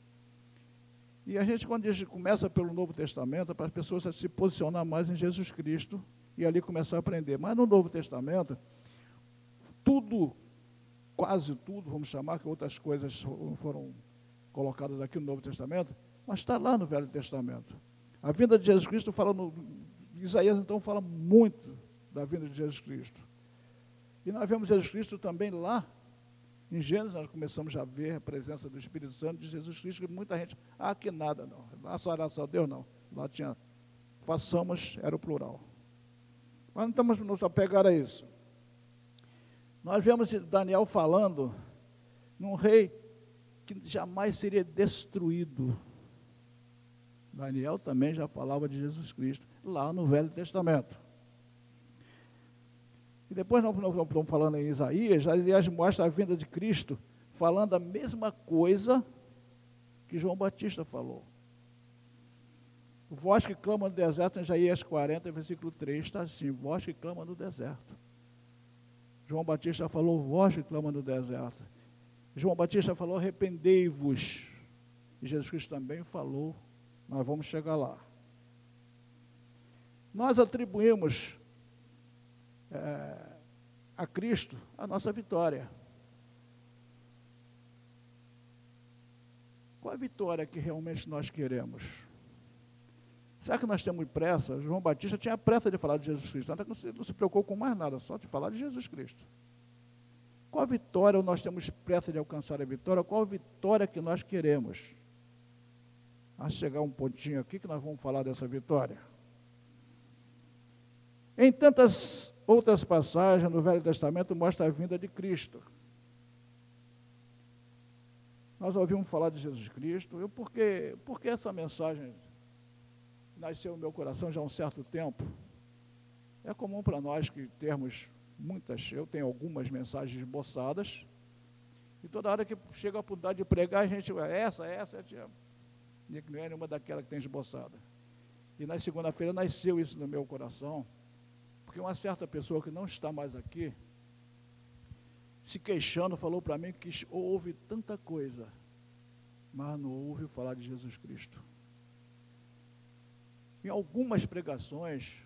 E a gente, quando a gente começa pelo Novo Testamento, é para as pessoas se posicionar mais em Jesus Cristo e ali começar a aprender. Mas no Novo Testamento, tudo, quase tudo, vamos chamar, que outras coisas foram colocadas aqui no Novo Testamento, mas está lá no Velho Testamento. A vinda de Jesus Cristo fala no. Isaías então fala muito da vinda de Jesus Cristo. E nós vemos Jesus Cristo também lá em Gênesis, nós começamos a ver a presença do Espírito Santo de Jesus Cristo, que muita gente, ah, que nada, não. Lá só era só Deus, não. Lá tinha, façamos, era o plural. Mas não estamos nos apegar a isso. Nós vemos Daniel falando num rei que jamais seria destruído. Daniel também já falava de Jesus Cristo, lá no Velho Testamento. E depois nós, estamos falando em Isaías, Isaías mostra a vinda de Cristo, falando a mesma coisa que João Batista falou. Voz que clama no deserto, em Isaías 40, versículo 3, está assim: voz que clama no deserto. João Batista falou, voz que clama no deserto. João Batista falou, arrependei-vos. E Jesus Cristo também falou, nós vamos chegar lá. Nós atribuímos é, a Cristo a nossa vitória. Qual a vitória que realmente nós queremos? Será que nós temos pressa? João Batista tinha pressa de falar de Jesus Cristo. Não se, não se preocupou com mais nada, só de falar de Jesus Cristo. Qual a vitória nós temos pressa de alcançar a vitória? Qual a vitória que nós queremos? A chegar um pontinho aqui que nós vamos falar dessa vitória. Em tantas outras passagens no Velho Testamento mostra a vinda de Cristo. Nós ouvimos falar de Jesus Cristo. Eu, por, que, por que essa mensagem nasceu no meu coração já há um certo tempo? É comum para nós que termos muitas, eu tenho algumas mensagens esboçadas, e toda hora que chega a oportunidade de pregar, a gente, essa, essa, essa, e não é nenhuma daquela que tem esboçada. E na segunda-feira nasceu isso no meu coração, porque uma certa pessoa que não está mais aqui, se queixando, falou para mim que ouve tanta coisa, mas não ouve falar de Jesus Cristo. Em algumas pregações,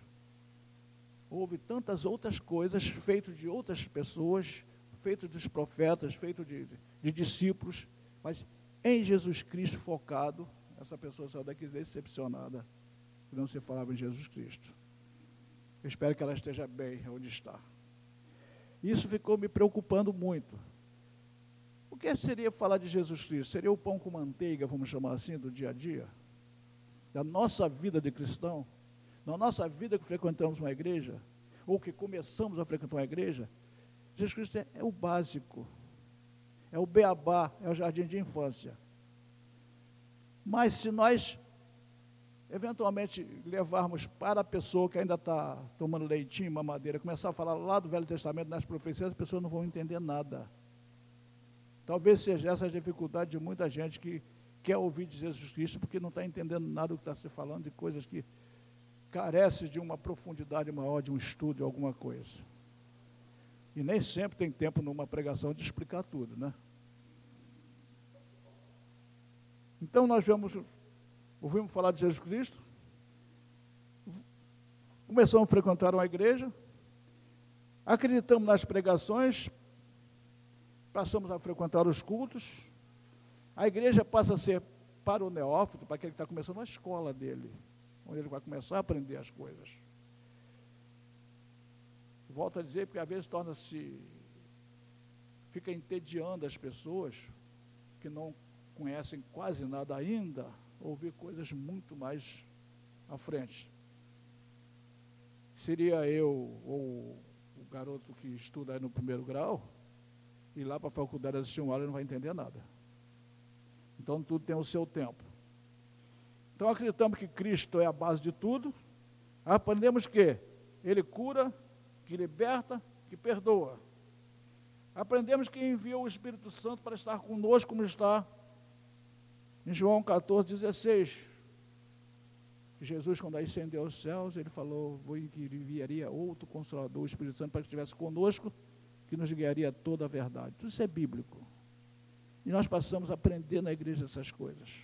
houve tantas outras coisas feitas de outras pessoas, feitas dos profetas, feitas de, de discípulos, mas em Jesus Cristo focado, essa pessoa saiu daqui decepcionada, que não se falava em Jesus Cristo. Eu espero que ela esteja bem onde está. Isso ficou me preocupando muito. O que seria falar de Jesus Cristo? Seria o pão com manteiga, vamos chamar assim, do dia a dia? Da nossa vida de cristão? Na nossa vida que frequentamos uma igreja? Ou que começamos a frequentar uma igreja? Jesus Cristo é, é o básico. É o beabá, é o jardim de infância. Mas se nós eventualmente levarmos para a pessoa que ainda está tomando leitinho, mamadeira, começar a falar lá do Velho Testamento, nas profecias, as pessoas não vão entender nada. Talvez seja essa a dificuldade de muita gente que quer ouvir de Jesus Cristo, porque não está entendendo nada do que está se falando, de coisas que carecem de uma profundidade maior, de um estudo, de alguma coisa. E nem sempre tem tempo numa pregação de explicar tudo, né? Então nós vamos ouvimos falar de Jesus Cristo, começamos a frequentar uma igreja, acreditamos nas pregações, passamos a frequentar os cultos, a igreja passa a ser para o neófito, para aquele que está começando a escola dele, onde ele vai começar a aprender as coisas. Volto a dizer, porque às vezes torna-se, fica entediando as pessoas que não conhecem quase nada ainda, ouvir coisas muito mais à frente. Seria eu ou o garoto que estuda aí no primeiro grau, ir lá para a faculdade assistir uma aula e não vai entender nada. Então tudo tem o seu tempo. Então acreditamos que Cristo é a base de tudo. Aprendemos que Ele cura, que liberta, que perdoa. Aprendemos que enviou o Espírito Santo para estar conosco como está em João 14, 16, Jesus, quando ascendeu aos céus, ele falou que enviaria outro consolador, o Espírito Santo, para que estivesse conosco, que nos guiaria toda a verdade. Tudo isso é bíblico. E nós passamos a aprender na igreja essas coisas.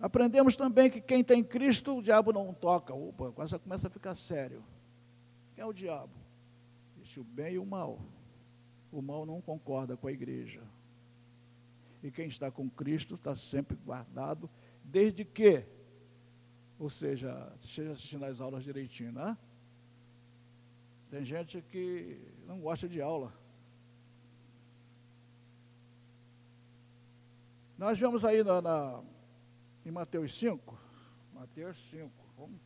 Aprendemos também que quem tem Cristo, o diabo não toca. Opa, quase começa a ficar sério. Quem é o diabo? Existe o bem e o mal. O mal não concorda com a igreja. E quem está com Cristo está sempre guardado, desde que, ou seja, esteja assistindo as aulas direitinho, né? Tem gente que não gosta de aula. Nós vemos aí na, na em Mateus 5, Mateus 5, vamos,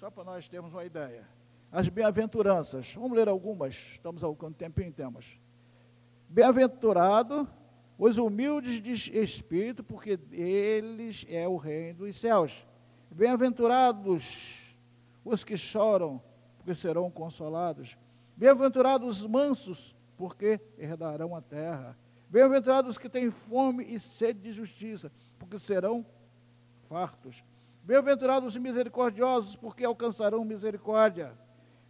só para nós termos uma ideia. As bem-aventuranças, vamos ler algumas, estamos há algum tempinho temos. Bem-aventurado os humildes de espírito, porque eles é o reino dos céus. Bem-aventurados os que choram, porque serão consolados. Bem-aventurados os mansos, porque herdarão a terra. Bem-aventurados os que têm fome e sede de justiça, porque serão fartos. Bem-aventurados os misericordiosos, porque alcançarão misericórdia.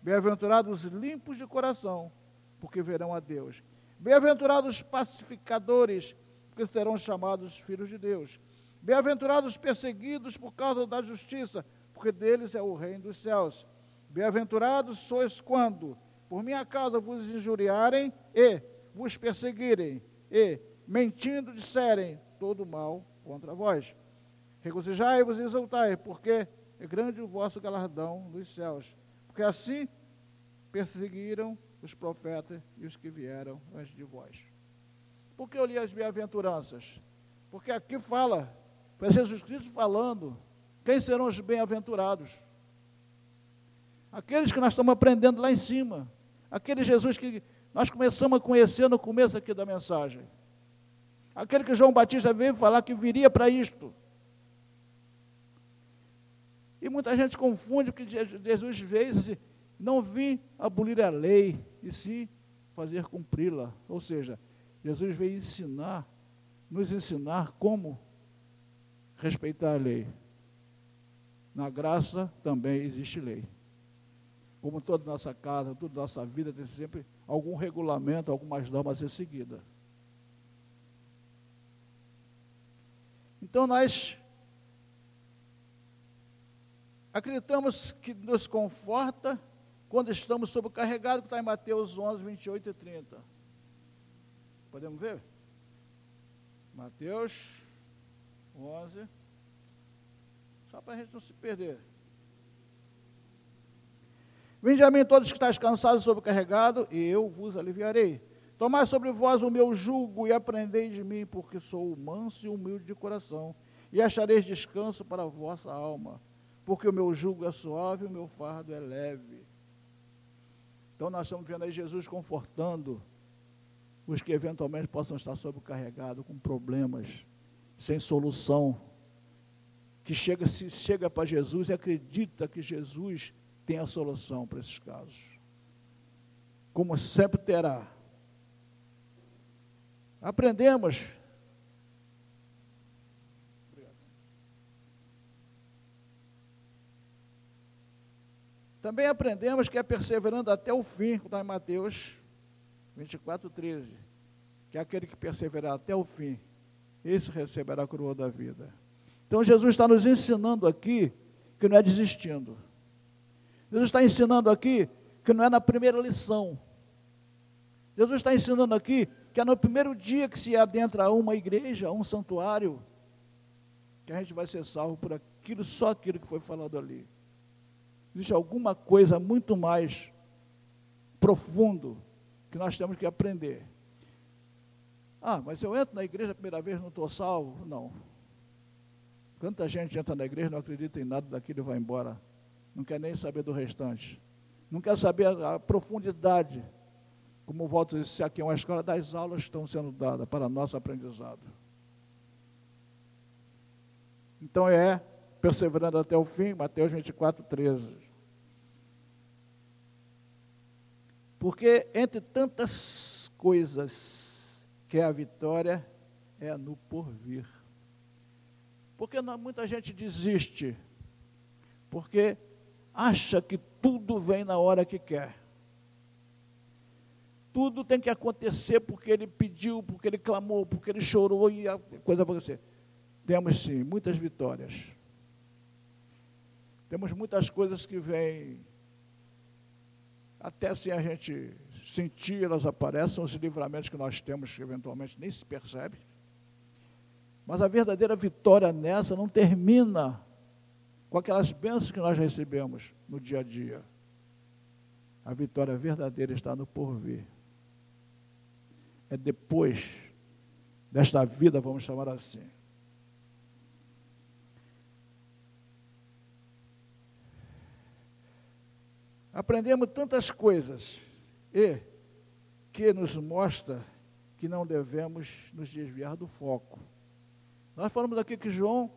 Bem-aventurados os limpos de coração, porque verão a Deus. Bem-aventurados os pacificadores, porque serão chamados filhos de Deus. Bem-aventurados os perseguidos por causa da justiça, porque deles é o reino dos céus. Bem-aventurados sois quando, por minha causa, vos injuriarem e vos perseguirem, e, mentindo, disserem todo mal contra vós. Regozijai-vos e exultai, porque é grande o vosso galardão nos céus. Porque assim perseguiram os profetas e os que vieram antes de vós. Por que eu li as bem-aventuranças? Porque aqui fala, foi Jesus Cristo falando, quem serão os bem-aventurados? Aqueles que nós estamos aprendendo lá em cima. Aquele Jesus que nós começamos a conhecer no começo aqui da mensagem. Aquele que João Batista veio falar que viria para isto. E muita gente confunde porque Jesus veio assim, não vim abolir a lei, e sim fazer cumpri-la. Ou seja, Jesus veio ensinar, nos ensinar como respeitar a lei. Na graça também existe lei. Como toda nossa casa, toda nossa vida tem sempre algum regulamento, algumas normas a ser seguida. Então nós Acreditamos que nos conforta quando estamos sobrecarregados, que está em Mateus 11, 28 e 30. Podemos ver? Mateus 11. Só para a gente não se perder. Vinde a mim todos que estáis cansados e sobrecarregados, e eu vos aliviarei. Tomai sobre vós o meu jugo e aprendei de mim, porque sou manso e humilde de coração, e achareis descanso para a vossa alma porque o meu jugo é suave e o meu fardo é leve. Então nós estamos vendo aí Jesus confortando os que eventualmente possam estar sobrecarregados com problemas, sem solução, que chega, se chega para Jesus e acredita que Jesus tem a solução para esses casos. Como sempre terá. Aprendemos Também aprendemos que é perseverando até o fim, está em Mateus 24, 13, que é aquele que perseverar até o fim, esse receberá a coroa da vida. Então Jesus está nos ensinando aqui que não é desistindo. Jesus está ensinando aqui que não é na primeira lição. Jesus está ensinando aqui que é no primeiro dia que se adentra a uma igreja, a um santuário, que a gente vai ser salvo por aquilo, só aquilo que foi falado ali existe alguma coisa muito mais profundo que nós temos que aprender. Ah, mas eu entro na igreja a primeira vez não estou salvo? Não. Quanta gente entra na igreja não acredita em nada daquilo e vai embora. Não quer nem saber do restante. Não quer saber a, a profundidade. Como volto a dizer, aqui é uma escola das aulas que estão sendo dadas para nosso aprendizado. Então é perseverando até o fim, Mateus 24, 13. Porque entre tantas coisas que é a vitória é no porvir. Porque não, muita gente desiste, porque acha que tudo vem na hora que quer. Tudo tem que acontecer porque ele pediu, porque ele clamou, porque ele chorou e a coisa vai acontecer. Temos sim muitas vitórias. Temos muitas coisas que vêm, até sem a gente sentir, elas aparecem, os livramentos que nós temos, que eventualmente nem se percebe. Mas a verdadeira vitória nessa não termina com aquelas bênçãos que nós recebemos no dia a dia. A vitória verdadeira está no porvir. É depois desta vida, vamos chamar assim. Aprendemos tantas coisas e que nos mostra que não devemos nos desviar do foco. Nós falamos aqui que João.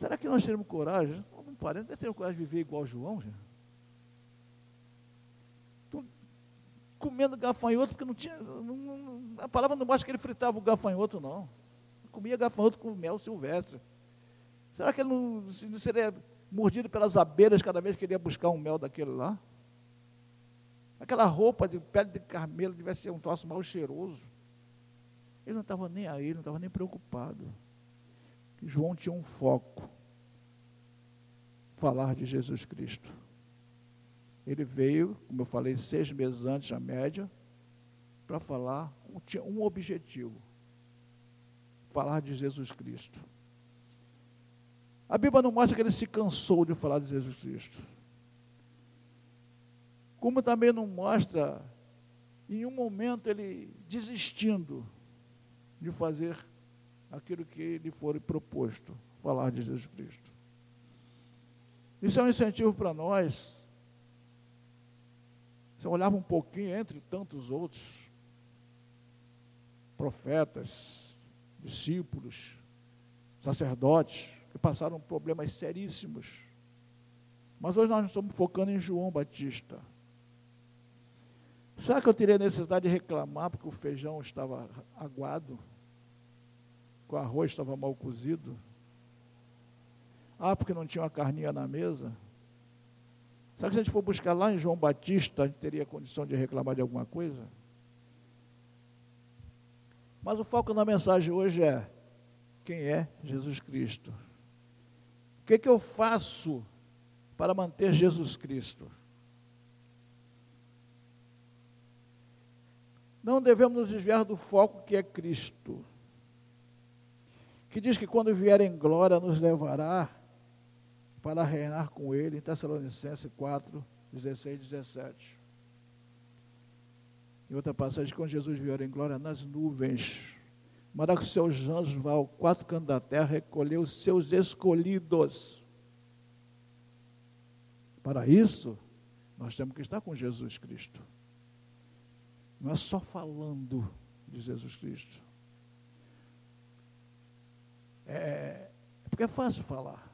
Será que nós teremos coragem? Como parente, nós teremos coragem de viver igual João? Já? comendo gafanhoto, porque não tinha. Não, não, a palavra não mostra que ele fritava o gafanhoto, não. Comia gafanhoto com mel silvestre. Será que ele não, não seria mordido pelas abelhas cada vez que ele ia buscar um mel daquele lá. Aquela roupa de pele de carmelo devia ser um troço mal cheiroso. Ele não estava nem aí, não estava nem preocupado. João tinha um foco. Falar de Jesus Cristo. Ele veio, como eu falei, seis meses antes da média, para falar, tinha um objetivo. Falar de Jesus Cristo. A Bíblia não mostra que ele se cansou de falar de Jesus Cristo. Como também não mostra, em um momento, ele desistindo de fazer aquilo que lhe foi proposto, falar de Jesus Cristo. Isso é um incentivo para nós. Você olhava um pouquinho entre tantos outros profetas, discípulos, sacerdotes, que passaram problemas seríssimos. Mas hoje nós estamos focando em João Batista. Será que eu teria necessidade de reclamar porque o feijão estava aguado? Que o arroz estava mal cozido? Ah, porque não tinha uma carninha na mesa? Será que se a gente for buscar lá em João Batista, a gente teria condição de reclamar de alguma coisa? Mas o foco da mensagem hoje é: quem é Jesus Cristo? O que, que eu faço para manter Jesus Cristo? Não devemos nos desviar do foco que é Cristo, que diz que quando vier em glória nos levará para reinar com Ele, em Tessalonicenses 4, 16 e 17. Em outra passagem, quando Jesus vier em glória nas nuvens, Mandar que os seus anjos vá ao quatro cantos da terra recolher os seus escolhidos. Para isso, nós temos que estar com Jesus Cristo. Não é só falando de Jesus Cristo. É, é porque é fácil falar.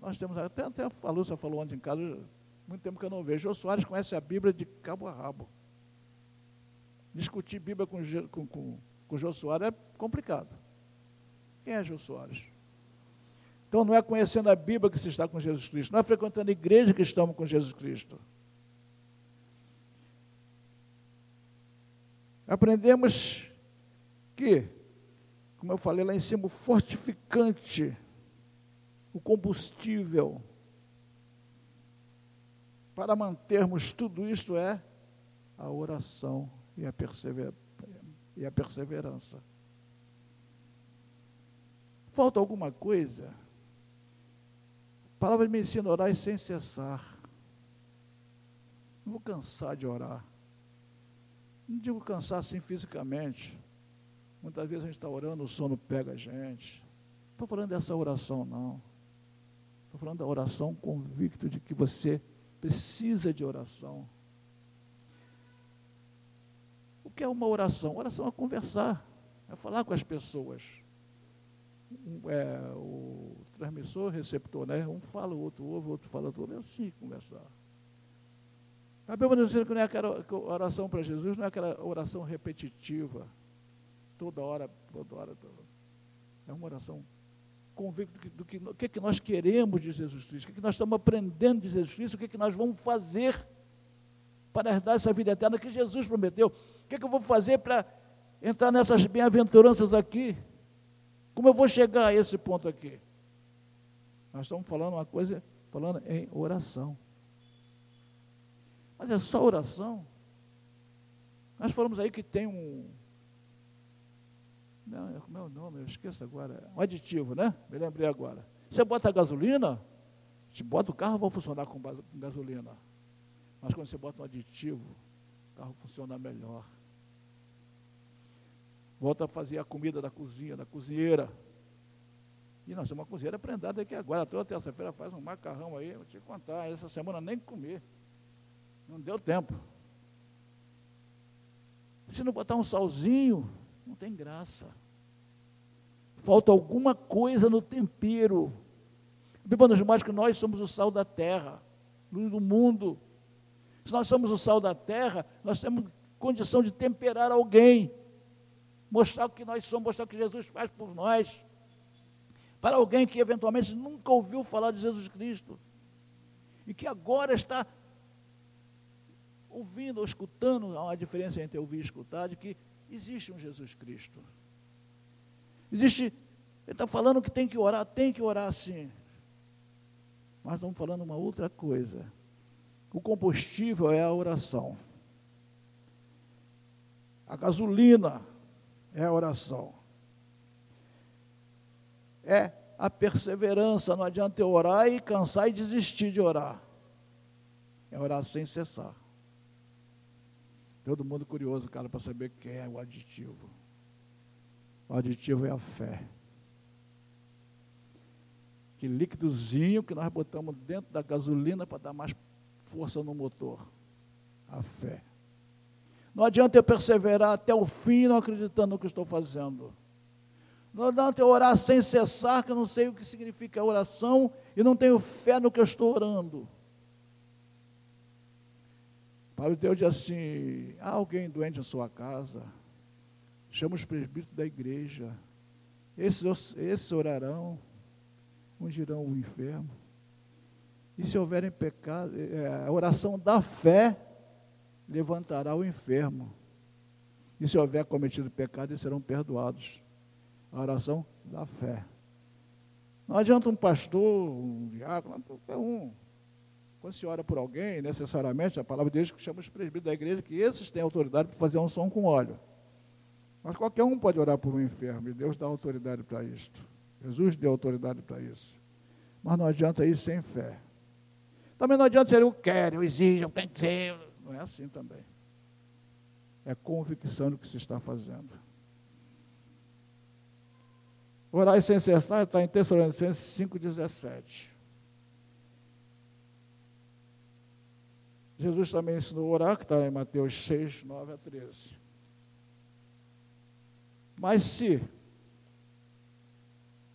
Nós temos, até, até a Lúcia falou ontem em casa, muito tempo que eu não vejo. Jô Soares conhece a Bíblia de cabo a rabo. Discutir Bíblia com, com, com com o Jô Soares é complicado. Quem é Jô Soares? Então não é conhecendo a Bíblia que se está com Jesus Cristo, não é frequentando a igreja que estamos com Jesus Cristo. Aprendemos que, como eu falei lá em cima, o fortificante, o combustível para mantermos tudo isto é a oração e a perseverança e a perseverança. Falta alguma coisa? A palavra me ensina a orar sem cessar. Não vou cansar de orar. Não digo cansar assim fisicamente. Muitas vezes a gente está orando, o sono pega a gente. Não estou falando dessa oração, não. Estou falando da oração convicto de que você precisa de oração. O que é uma oração? Oração é conversar, é falar com as pessoas. É, o transmissor, receptor, né? Um fala, o outro ouve, o outro fala, o outro. É assim conversar. A Bíblia diz que não é aquela oração para Jesus, não é aquela oração repetitiva, toda hora, toda hora. Toda hora. É uma oração convicta do que, do que, do que, é que nós queremos de Jesus Cristo, o que, é que nós estamos aprendendo de Jesus Cristo, o que, é que nós vamos fazer para herdar essa vida eterna que Jesus prometeu. O que, é que eu vou fazer para entrar nessas bem-aventuranças aqui? Como eu vou chegar a esse ponto aqui? Nós estamos falando uma coisa, falando em oração. Mas é só oração? Nós falamos aí que tem um. Não, como é o nome? Eu esqueço agora. Um aditivo, né? Me lembrei agora. Você bota gasolina, você bota o carro, vai funcionar com gasolina. Mas quando você bota um aditivo, o carro funciona melhor. Volta a fazer a comida da cozinha, da cozinheira. E nós temos uma cozinheira prendada aqui agora. Toda terça-feira faz um macarrão aí, vou te contar. Essa semana nem comer. Não deu tempo. Se não botar um salzinho, não tem graça. Falta alguma coisa no tempero. A Bíblia nos mostra que nós somos o sal da terra, luz do mundo. Se nós somos o sal da terra, nós temos condição de temperar alguém, mostrar o que nós somos, mostrar o que Jesus faz por nós. Para alguém que eventualmente nunca ouviu falar de Jesus Cristo e que agora está ouvindo ou escutando, há uma diferença entre ouvir e escutar, de que existe um Jesus Cristo. Existe, ele está falando que tem que orar, tem que orar sim. Mas estamos falando uma outra coisa. O combustível é a oração. A gasolina é a oração. É a perseverança. Não adianta eu orar e cansar e desistir de orar. É orar sem cessar. Todo mundo curioso, cara, para saber quem é o aditivo. O aditivo é a fé. Que líquidozinho que nós botamos dentro da gasolina para dar mais força no motor. A fé. Não adianta eu perseverar até o fim não acreditando no que estou fazendo. Não adianta eu orar sem cessar, que eu não sei o que significa oração e não tenho fé no que eu estou orando. Paulo Deus diz assim: há alguém doente em sua casa, chama os presbíteros da igreja, esses, esses orarão, ungirão o enfermo. E se houverem pecado, é, a oração da fé levantará o enfermo. E se houver cometido pecado, eles serão perdoados. A oração da fé. Não adianta um pastor, um diácono, qualquer um quando se ora por alguém, necessariamente, a palavra de Deus que chama os presbíteros da igreja, que esses têm autoridade para fazer um som com óleo. Mas qualquer um pode orar por um enfermo, e Deus dá autoridade para isto. Jesus deu autoridade para isso. Mas não adianta ir sem fé. Também não adianta ser eu quero, eu exijo, eu tenho que ser. Não é assim também. É convicção do que se está fazendo. Orar sem cessar está em Tessalonicenses 5,17. Jesus também ensinou a orar, que está em Mateus 6, 9 a 13. Mas se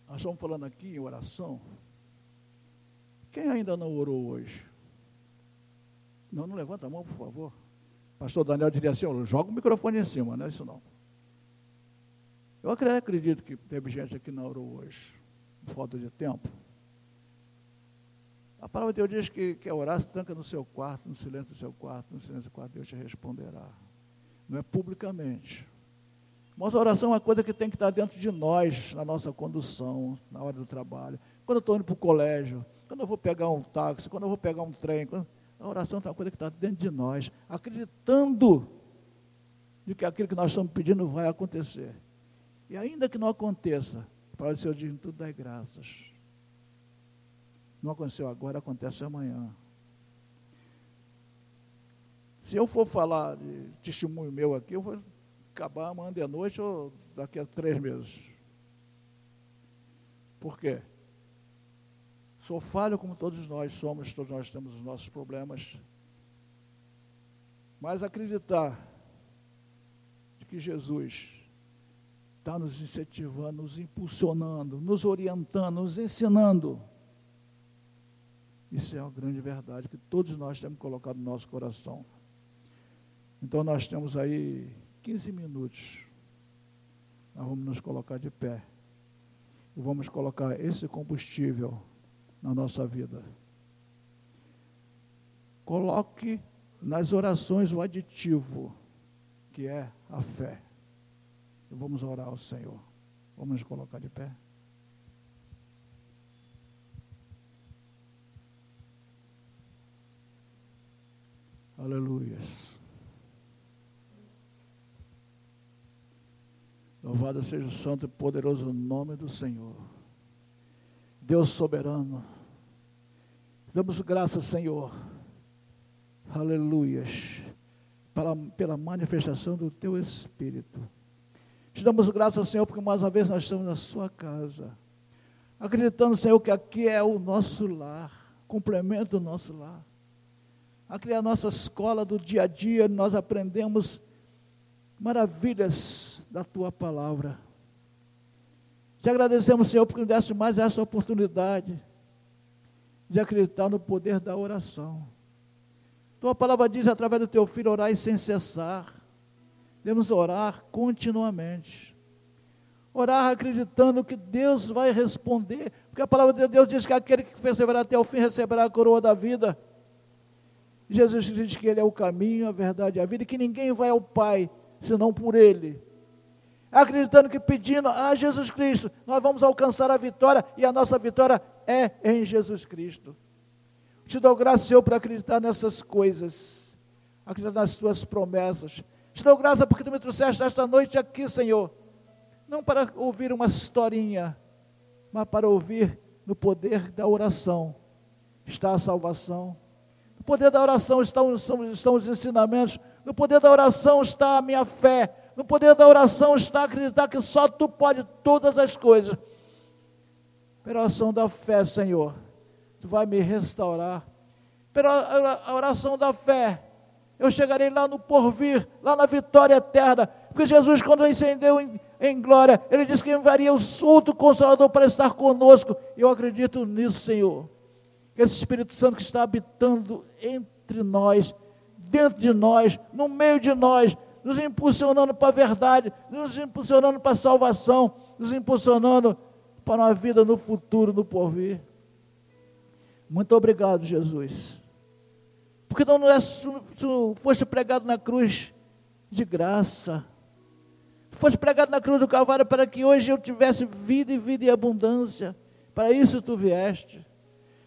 nós estamos falando aqui em oração, quem ainda não orou hoje? Não, não levanta a mão, por favor. Pastor Daniel diria assim: joga o microfone em cima, não é isso não. Eu acredito que teve gente aqui que não orou hoje, por falta de tempo. A palavra de Deus diz que quer orar, se tranca no seu quarto, no silêncio do seu quarto, no silêncio do quarto, Deus te responderá. Não é publicamente. Mas a oração é uma coisa que tem que estar dentro de nós, na nossa condução, na hora do trabalho. Quando eu estou indo para o colégio, quando eu vou pegar um táxi, quando eu vou pegar um trem, quando... a oração é uma coisa que está dentro de nós, acreditando de que aquilo que nós estamos pedindo vai acontecer. E ainda que não aconteça, para o Senhor diz, tudo dá graças. Não aconteceu agora, acontece amanhã. Se eu for falar de testemunho meu aqui, eu vou acabar amanhã de noite ou daqui a três meses. Por quê? Sou falho como todos nós somos, todos nós temos os nossos problemas. Mas acreditar de que Jesus está nos incentivando, nos impulsionando, nos orientando, nos ensinando isso é uma grande verdade que todos nós temos colocado no nosso coração. Então nós temos aí 15 minutos. Nós vamos nos colocar de pé. E vamos colocar esse combustível na nossa vida. Coloque nas orações o aditivo, que é a fé. E vamos orar ao Senhor. Vamos nos colocar de pé. Aleluias. Louvado seja o santo e poderoso nome do Senhor. Deus soberano. Damos graças, Senhor. Aleluias. Pela, pela manifestação do teu Espírito. Te damos graças, Senhor, porque mais uma vez nós estamos na sua casa. Acreditando, Senhor, que aqui é o nosso lar, complemento do nosso lar. Aqui é a nossa escola do dia a dia, nós aprendemos maravilhas da tua palavra. Te agradecemos, Senhor, porque nos deste mais essa oportunidade de acreditar no poder da oração. Tua palavra diz através do teu filho: orar sem cessar. Devemos orar continuamente. Orar acreditando que Deus vai responder, porque a palavra de Deus diz que aquele que perseverar até o fim receberá a coroa da vida. Jesus diz que Ele é o caminho, a verdade e a vida, e que ninguém vai ao Pai senão por Ele. Acreditando que pedindo a Jesus Cristo, nós vamos alcançar a vitória, e a nossa vitória é em Jesus Cristo. Te dou graça, Senhor, por acreditar nessas coisas, acreditar nas tuas promessas. Te dou graça porque tu me trouxeste esta noite aqui, Senhor, não para ouvir uma historinha, mas para ouvir no poder da oração está a salvação poder da oração estão, estão os ensinamentos, no poder da oração está a minha fé, no poder da oração está acreditar que só Tu pode todas as coisas. Pela oração da fé, Senhor, Tu vai me restaurar. Pela oração da fé, eu chegarei lá no porvir, lá na vitória eterna. Porque Jesus, quando ascendeu em, em glória, Ele disse que enviaria o outro consolador para estar conosco. Eu acredito nisso, Senhor esse Espírito Santo que está habitando entre nós, dentro de nós, no meio de nós, nos impulsionando para a verdade, nos impulsionando para a salvação, nos impulsionando para uma vida no futuro, no porvir. Muito obrigado, Jesus. Porque não é, tu foste pregado na cruz de graça. Foste pregado na cruz do Calvário para que hoje eu tivesse vida e vida e abundância. Para isso tu vieste.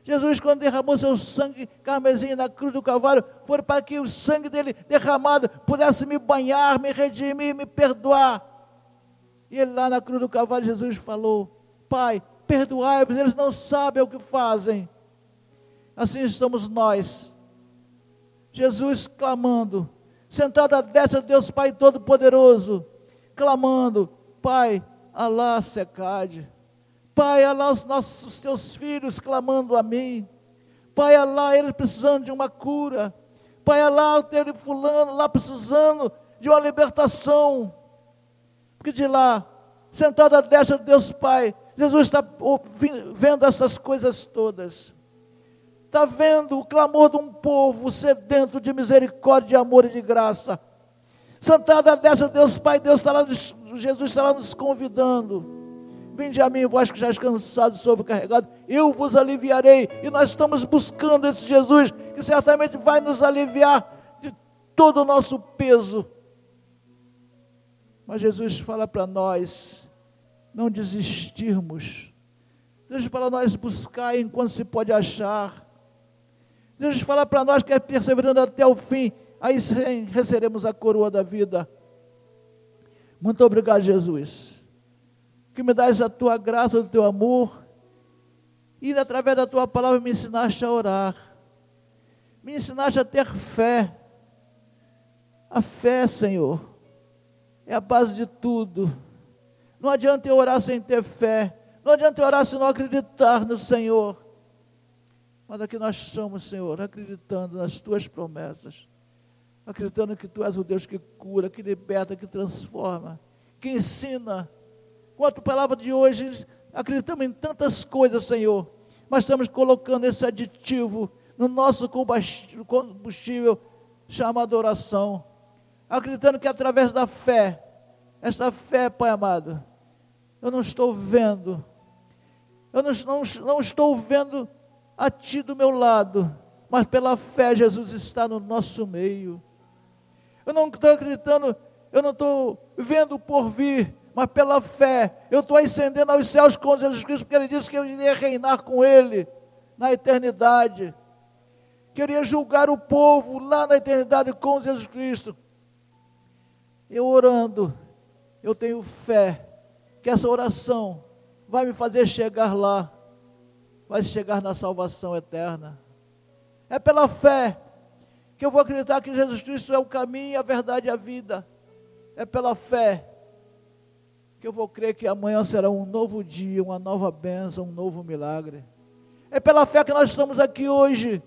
Jesus, quando derramou seu sangue carmesim na cruz do Calvário, foi para que o sangue dele derramado pudesse me banhar, me redimir, me perdoar. E ele lá na cruz do Calvário, Jesus falou: Pai, perdoai-vos, eles não sabem o que fazem. Assim estamos nós. Jesus clamando, sentado à destra de Deus Pai Todo-Poderoso, clamando: Pai, Alá secade Pai, olha os nossos teus filhos clamando a mim. Pai, olha lá eles precisando de uma cura. Pai, olha lá o teu fulano lá precisando de uma libertação. Porque de lá, sentado à destra de Deus Pai, Jesus está vendo essas coisas todas. Está vendo o clamor de um povo sedento de misericórdia, de amor e de graça. Sentado à destra de Deus Pai, Deus está lá, Jesus está lá nos convidando Vinde a mim, vós que já cansado e sobrecarregado, eu vos aliviarei. E nós estamos buscando esse Jesus, que certamente vai nos aliviar de todo o nosso peso. Mas Jesus fala para nós não desistirmos. Jesus fala para nós buscar enquanto se pode achar. Jesus fala para nós que é perseverando até o fim, aí receberemos a coroa da vida. Muito obrigado, Jesus que me dás a tua graça, o teu amor, e através da tua palavra me ensinaste a orar, me ensinaste a ter fé. A fé, Senhor, é a base de tudo. Não adianta eu orar sem ter fé, não adianta eu orar se não acreditar no Senhor. Mas aqui nós estamos, Senhor, acreditando nas tuas promessas, acreditando que tu és o Deus que cura, que liberta, que transforma, que ensina com a tua palavra de hoje, acreditamos em tantas coisas, Senhor, mas estamos colocando esse aditivo no nosso combustível chamado oração, acreditando que através da fé, esta fé, Pai amado, eu não estou vendo, eu não, não, não estou vendo a Ti do meu lado, mas pela fé Jesus está no nosso meio. Eu não estou acreditando, eu não estou vendo por vir, mas pela fé eu estou ascendendo aos céus com Jesus Cristo, porque Ele disse que eu iria reinar com Ele na eternidade. Queria julgar o povo lá na eternidade com Jesus Cristo. Eu orando, eu tenho fé que essa oração vai me fazer chegar lá, vai chegar na salvação eterna. É pela fé que eu vou acreditar que Jesus Cristo é o caminho, a verdade e a vida. É pela fé que eu vou crer que amanhã será um novo dia, uma nova bênção, um novo milagre. É pela fé que nós estamos aqui hoje,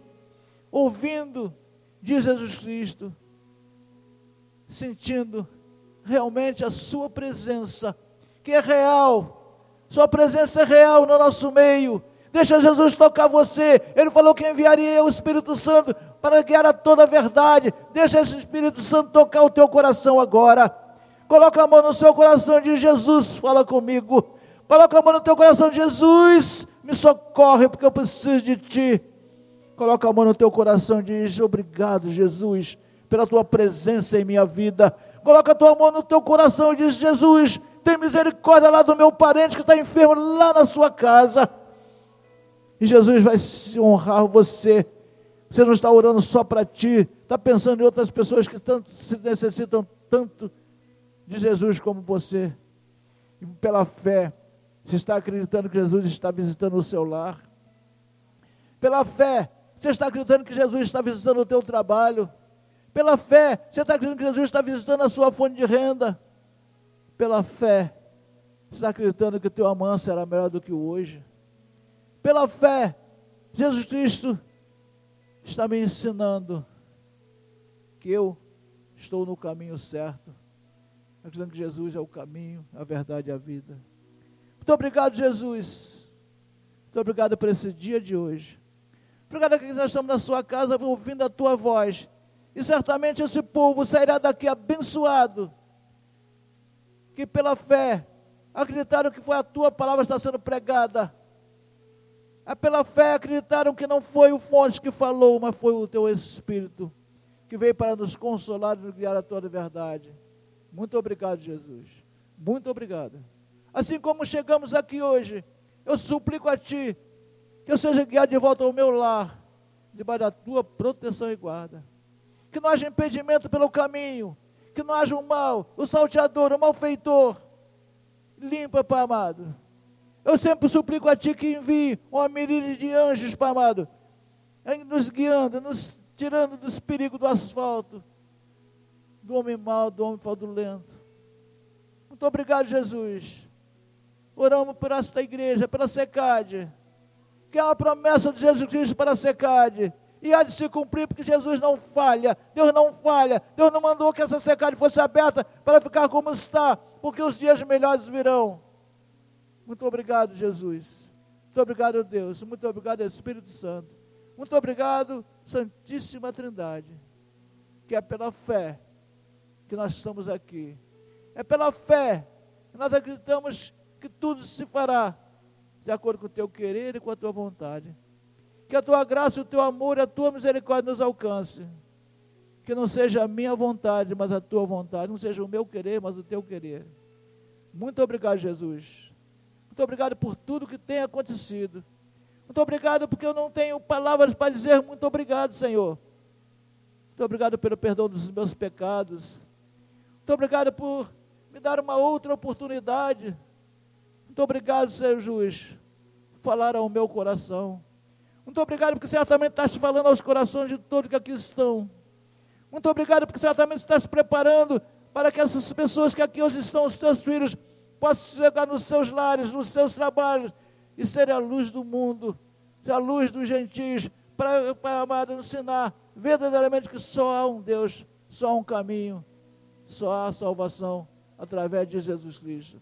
ouvindo de Jesus Cristo, sentindo realmente a Sua presença, que é real, Sua presença é real no nosso meio. Deixa Jesus tocar você. Ele falou que enviaria o Espírito Santo para guiar a toda a verdade. Deixa esse Espírito Santo tocar o teu coração agora. Coloca a mão no seu coração de Jesus, fala comigo. Coloca a mão no teu coração de Jesus, me socorre porque eu preciso de ti. Coloca a mão no teu coração e diz: Obrigado, Jesus, pela tua presença em minha vida. Coloca a tua mão no teu coração e diz: Jesus, tem misericórdia lá do meu parente que está enfermo lá na sua casa. E Jesus vai se honrar você. Você não está orando só para ti, está pensando em outras pessoas que tanto se necessitam tanto de Jesus como você. E pela fé, você está acreditando que Jesus está visitando o seu lar. Pela fé, você está acreditando que Jesus está visitando o teu trabalho. Pela fé, você está acreditando que Jesus está visitando a sua fonte de renda. Pela fé, você está acreditando que o teu amanhã será melhor do que hoje. Pela fé, Jesus Cristo está me ensinando que eu estou no caminho certo acreditando que Jesus é o caminho, a verdade e a vida. Muito obrigado, Jesus. Muito obrigado por esse dia de hoje. Obrigado que nós estamos na sua casa ouvindo a tua voz. E certamente esse povo sairá daqui abençoado. Que pela fé acreditaram que foi a tua palavra que está sendo pregada. É pela fé acreditaram que não foi o fonte que falou, mas foi o teu Espírito que veio para nos consolar e nos guiar a tua verdade. Muito obrigado, Jesus. Muito obrigado. Assim como chegamos aqui hoje, eu suplico a Ti que eu seja guiado de volta ao meu lar, debaixo da Tua proteção e guarda. Que não haja impedimento pelo caminho, que não haja o mal, o salteador, o malfeitor. Limpa, Pai amado. Eu sempre suplico a Ti que envie uma miríade de anjos, Pai amado, nos guiando, nos tirando dos perigos do asfalto do homem mau, do homem fraudulento. Muito obrigado, Jesus. Oramos por esta igreja, pela secade, que é uma promessa de Jesus Cristo para a secade. E há de se cumprir, porque Jesus não falha, Deus não falha, Deus não mandou que essa secade fosse aberta para ficar como está, porque os dias melhores virão. Muito obrigado, Jesus. Muito obrigado, Deus. Muito obrigado, Espírito Santo. Muito obrigado, Santíssima Trindade, que é pela fé que nós estamos aqui. É pela fé que nós acreditamos que tudo se fará de acordo com o teu querer e com a tua vontade. Que a tua graça, o teu amor e a tua misericórdia nos alcance. Que não seja a minha vontade, mas a tua vontade. Não seja o meu querer, mas o teu querer. Muito obrigado, Jesus. Muito obrigado por tudo que tem acontecido. Muito obrigado porque eu não tenho palavras para dizer muito obrigado, Senhor. Muito obrigado pelo perdão dos meus pecados. Muito obrigado por me dar uma outra oportunidade. Muito obrigado, Senhor juiz, por falar ao meu coração. Muito obrigado porque certamente estás falando aos corações de todos que aqui estão. Muito obrigado porque certamente estás preparando para que essas pessoas que aqui hoje estão, os teus filhos, possam chegar nos seus lares, nos seus trabalhos e serem a luz do mundo, ser a luz dos gentios, para, para amado, ensinar verdadeiramente que só há um Deus, só há um caminho, só há salvação através de Jesus Cristo.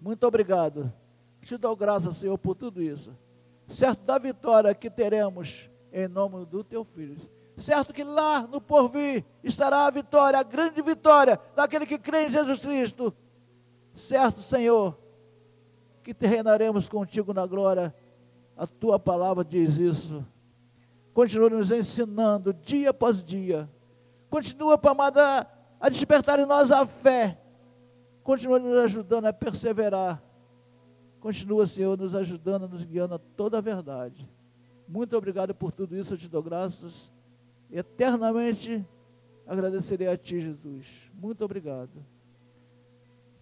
Muito obrigado. Te dou graças, Senhor, por tudo isso. Certo da vitória que teremos em nome do teu filho. Certo que lá no porvir estará a vitória, a grande vitória daquele que crê em Jesus Cristo. Certo, Senhor, que reinaremos contigo na glória. A tua palavra diz isso. Continua nos ensinando dia após dia. Continua, Pai amado, a despertar em nós a fé. continua nos ajudando a perseverar. Continua, Senhor, nos ajudando, nos guiando a toda a verdade. Muito obrigado por tudo isso, eu te dou graças. Eternamente agradecerei a Ti, Jesus. Muito obrigado.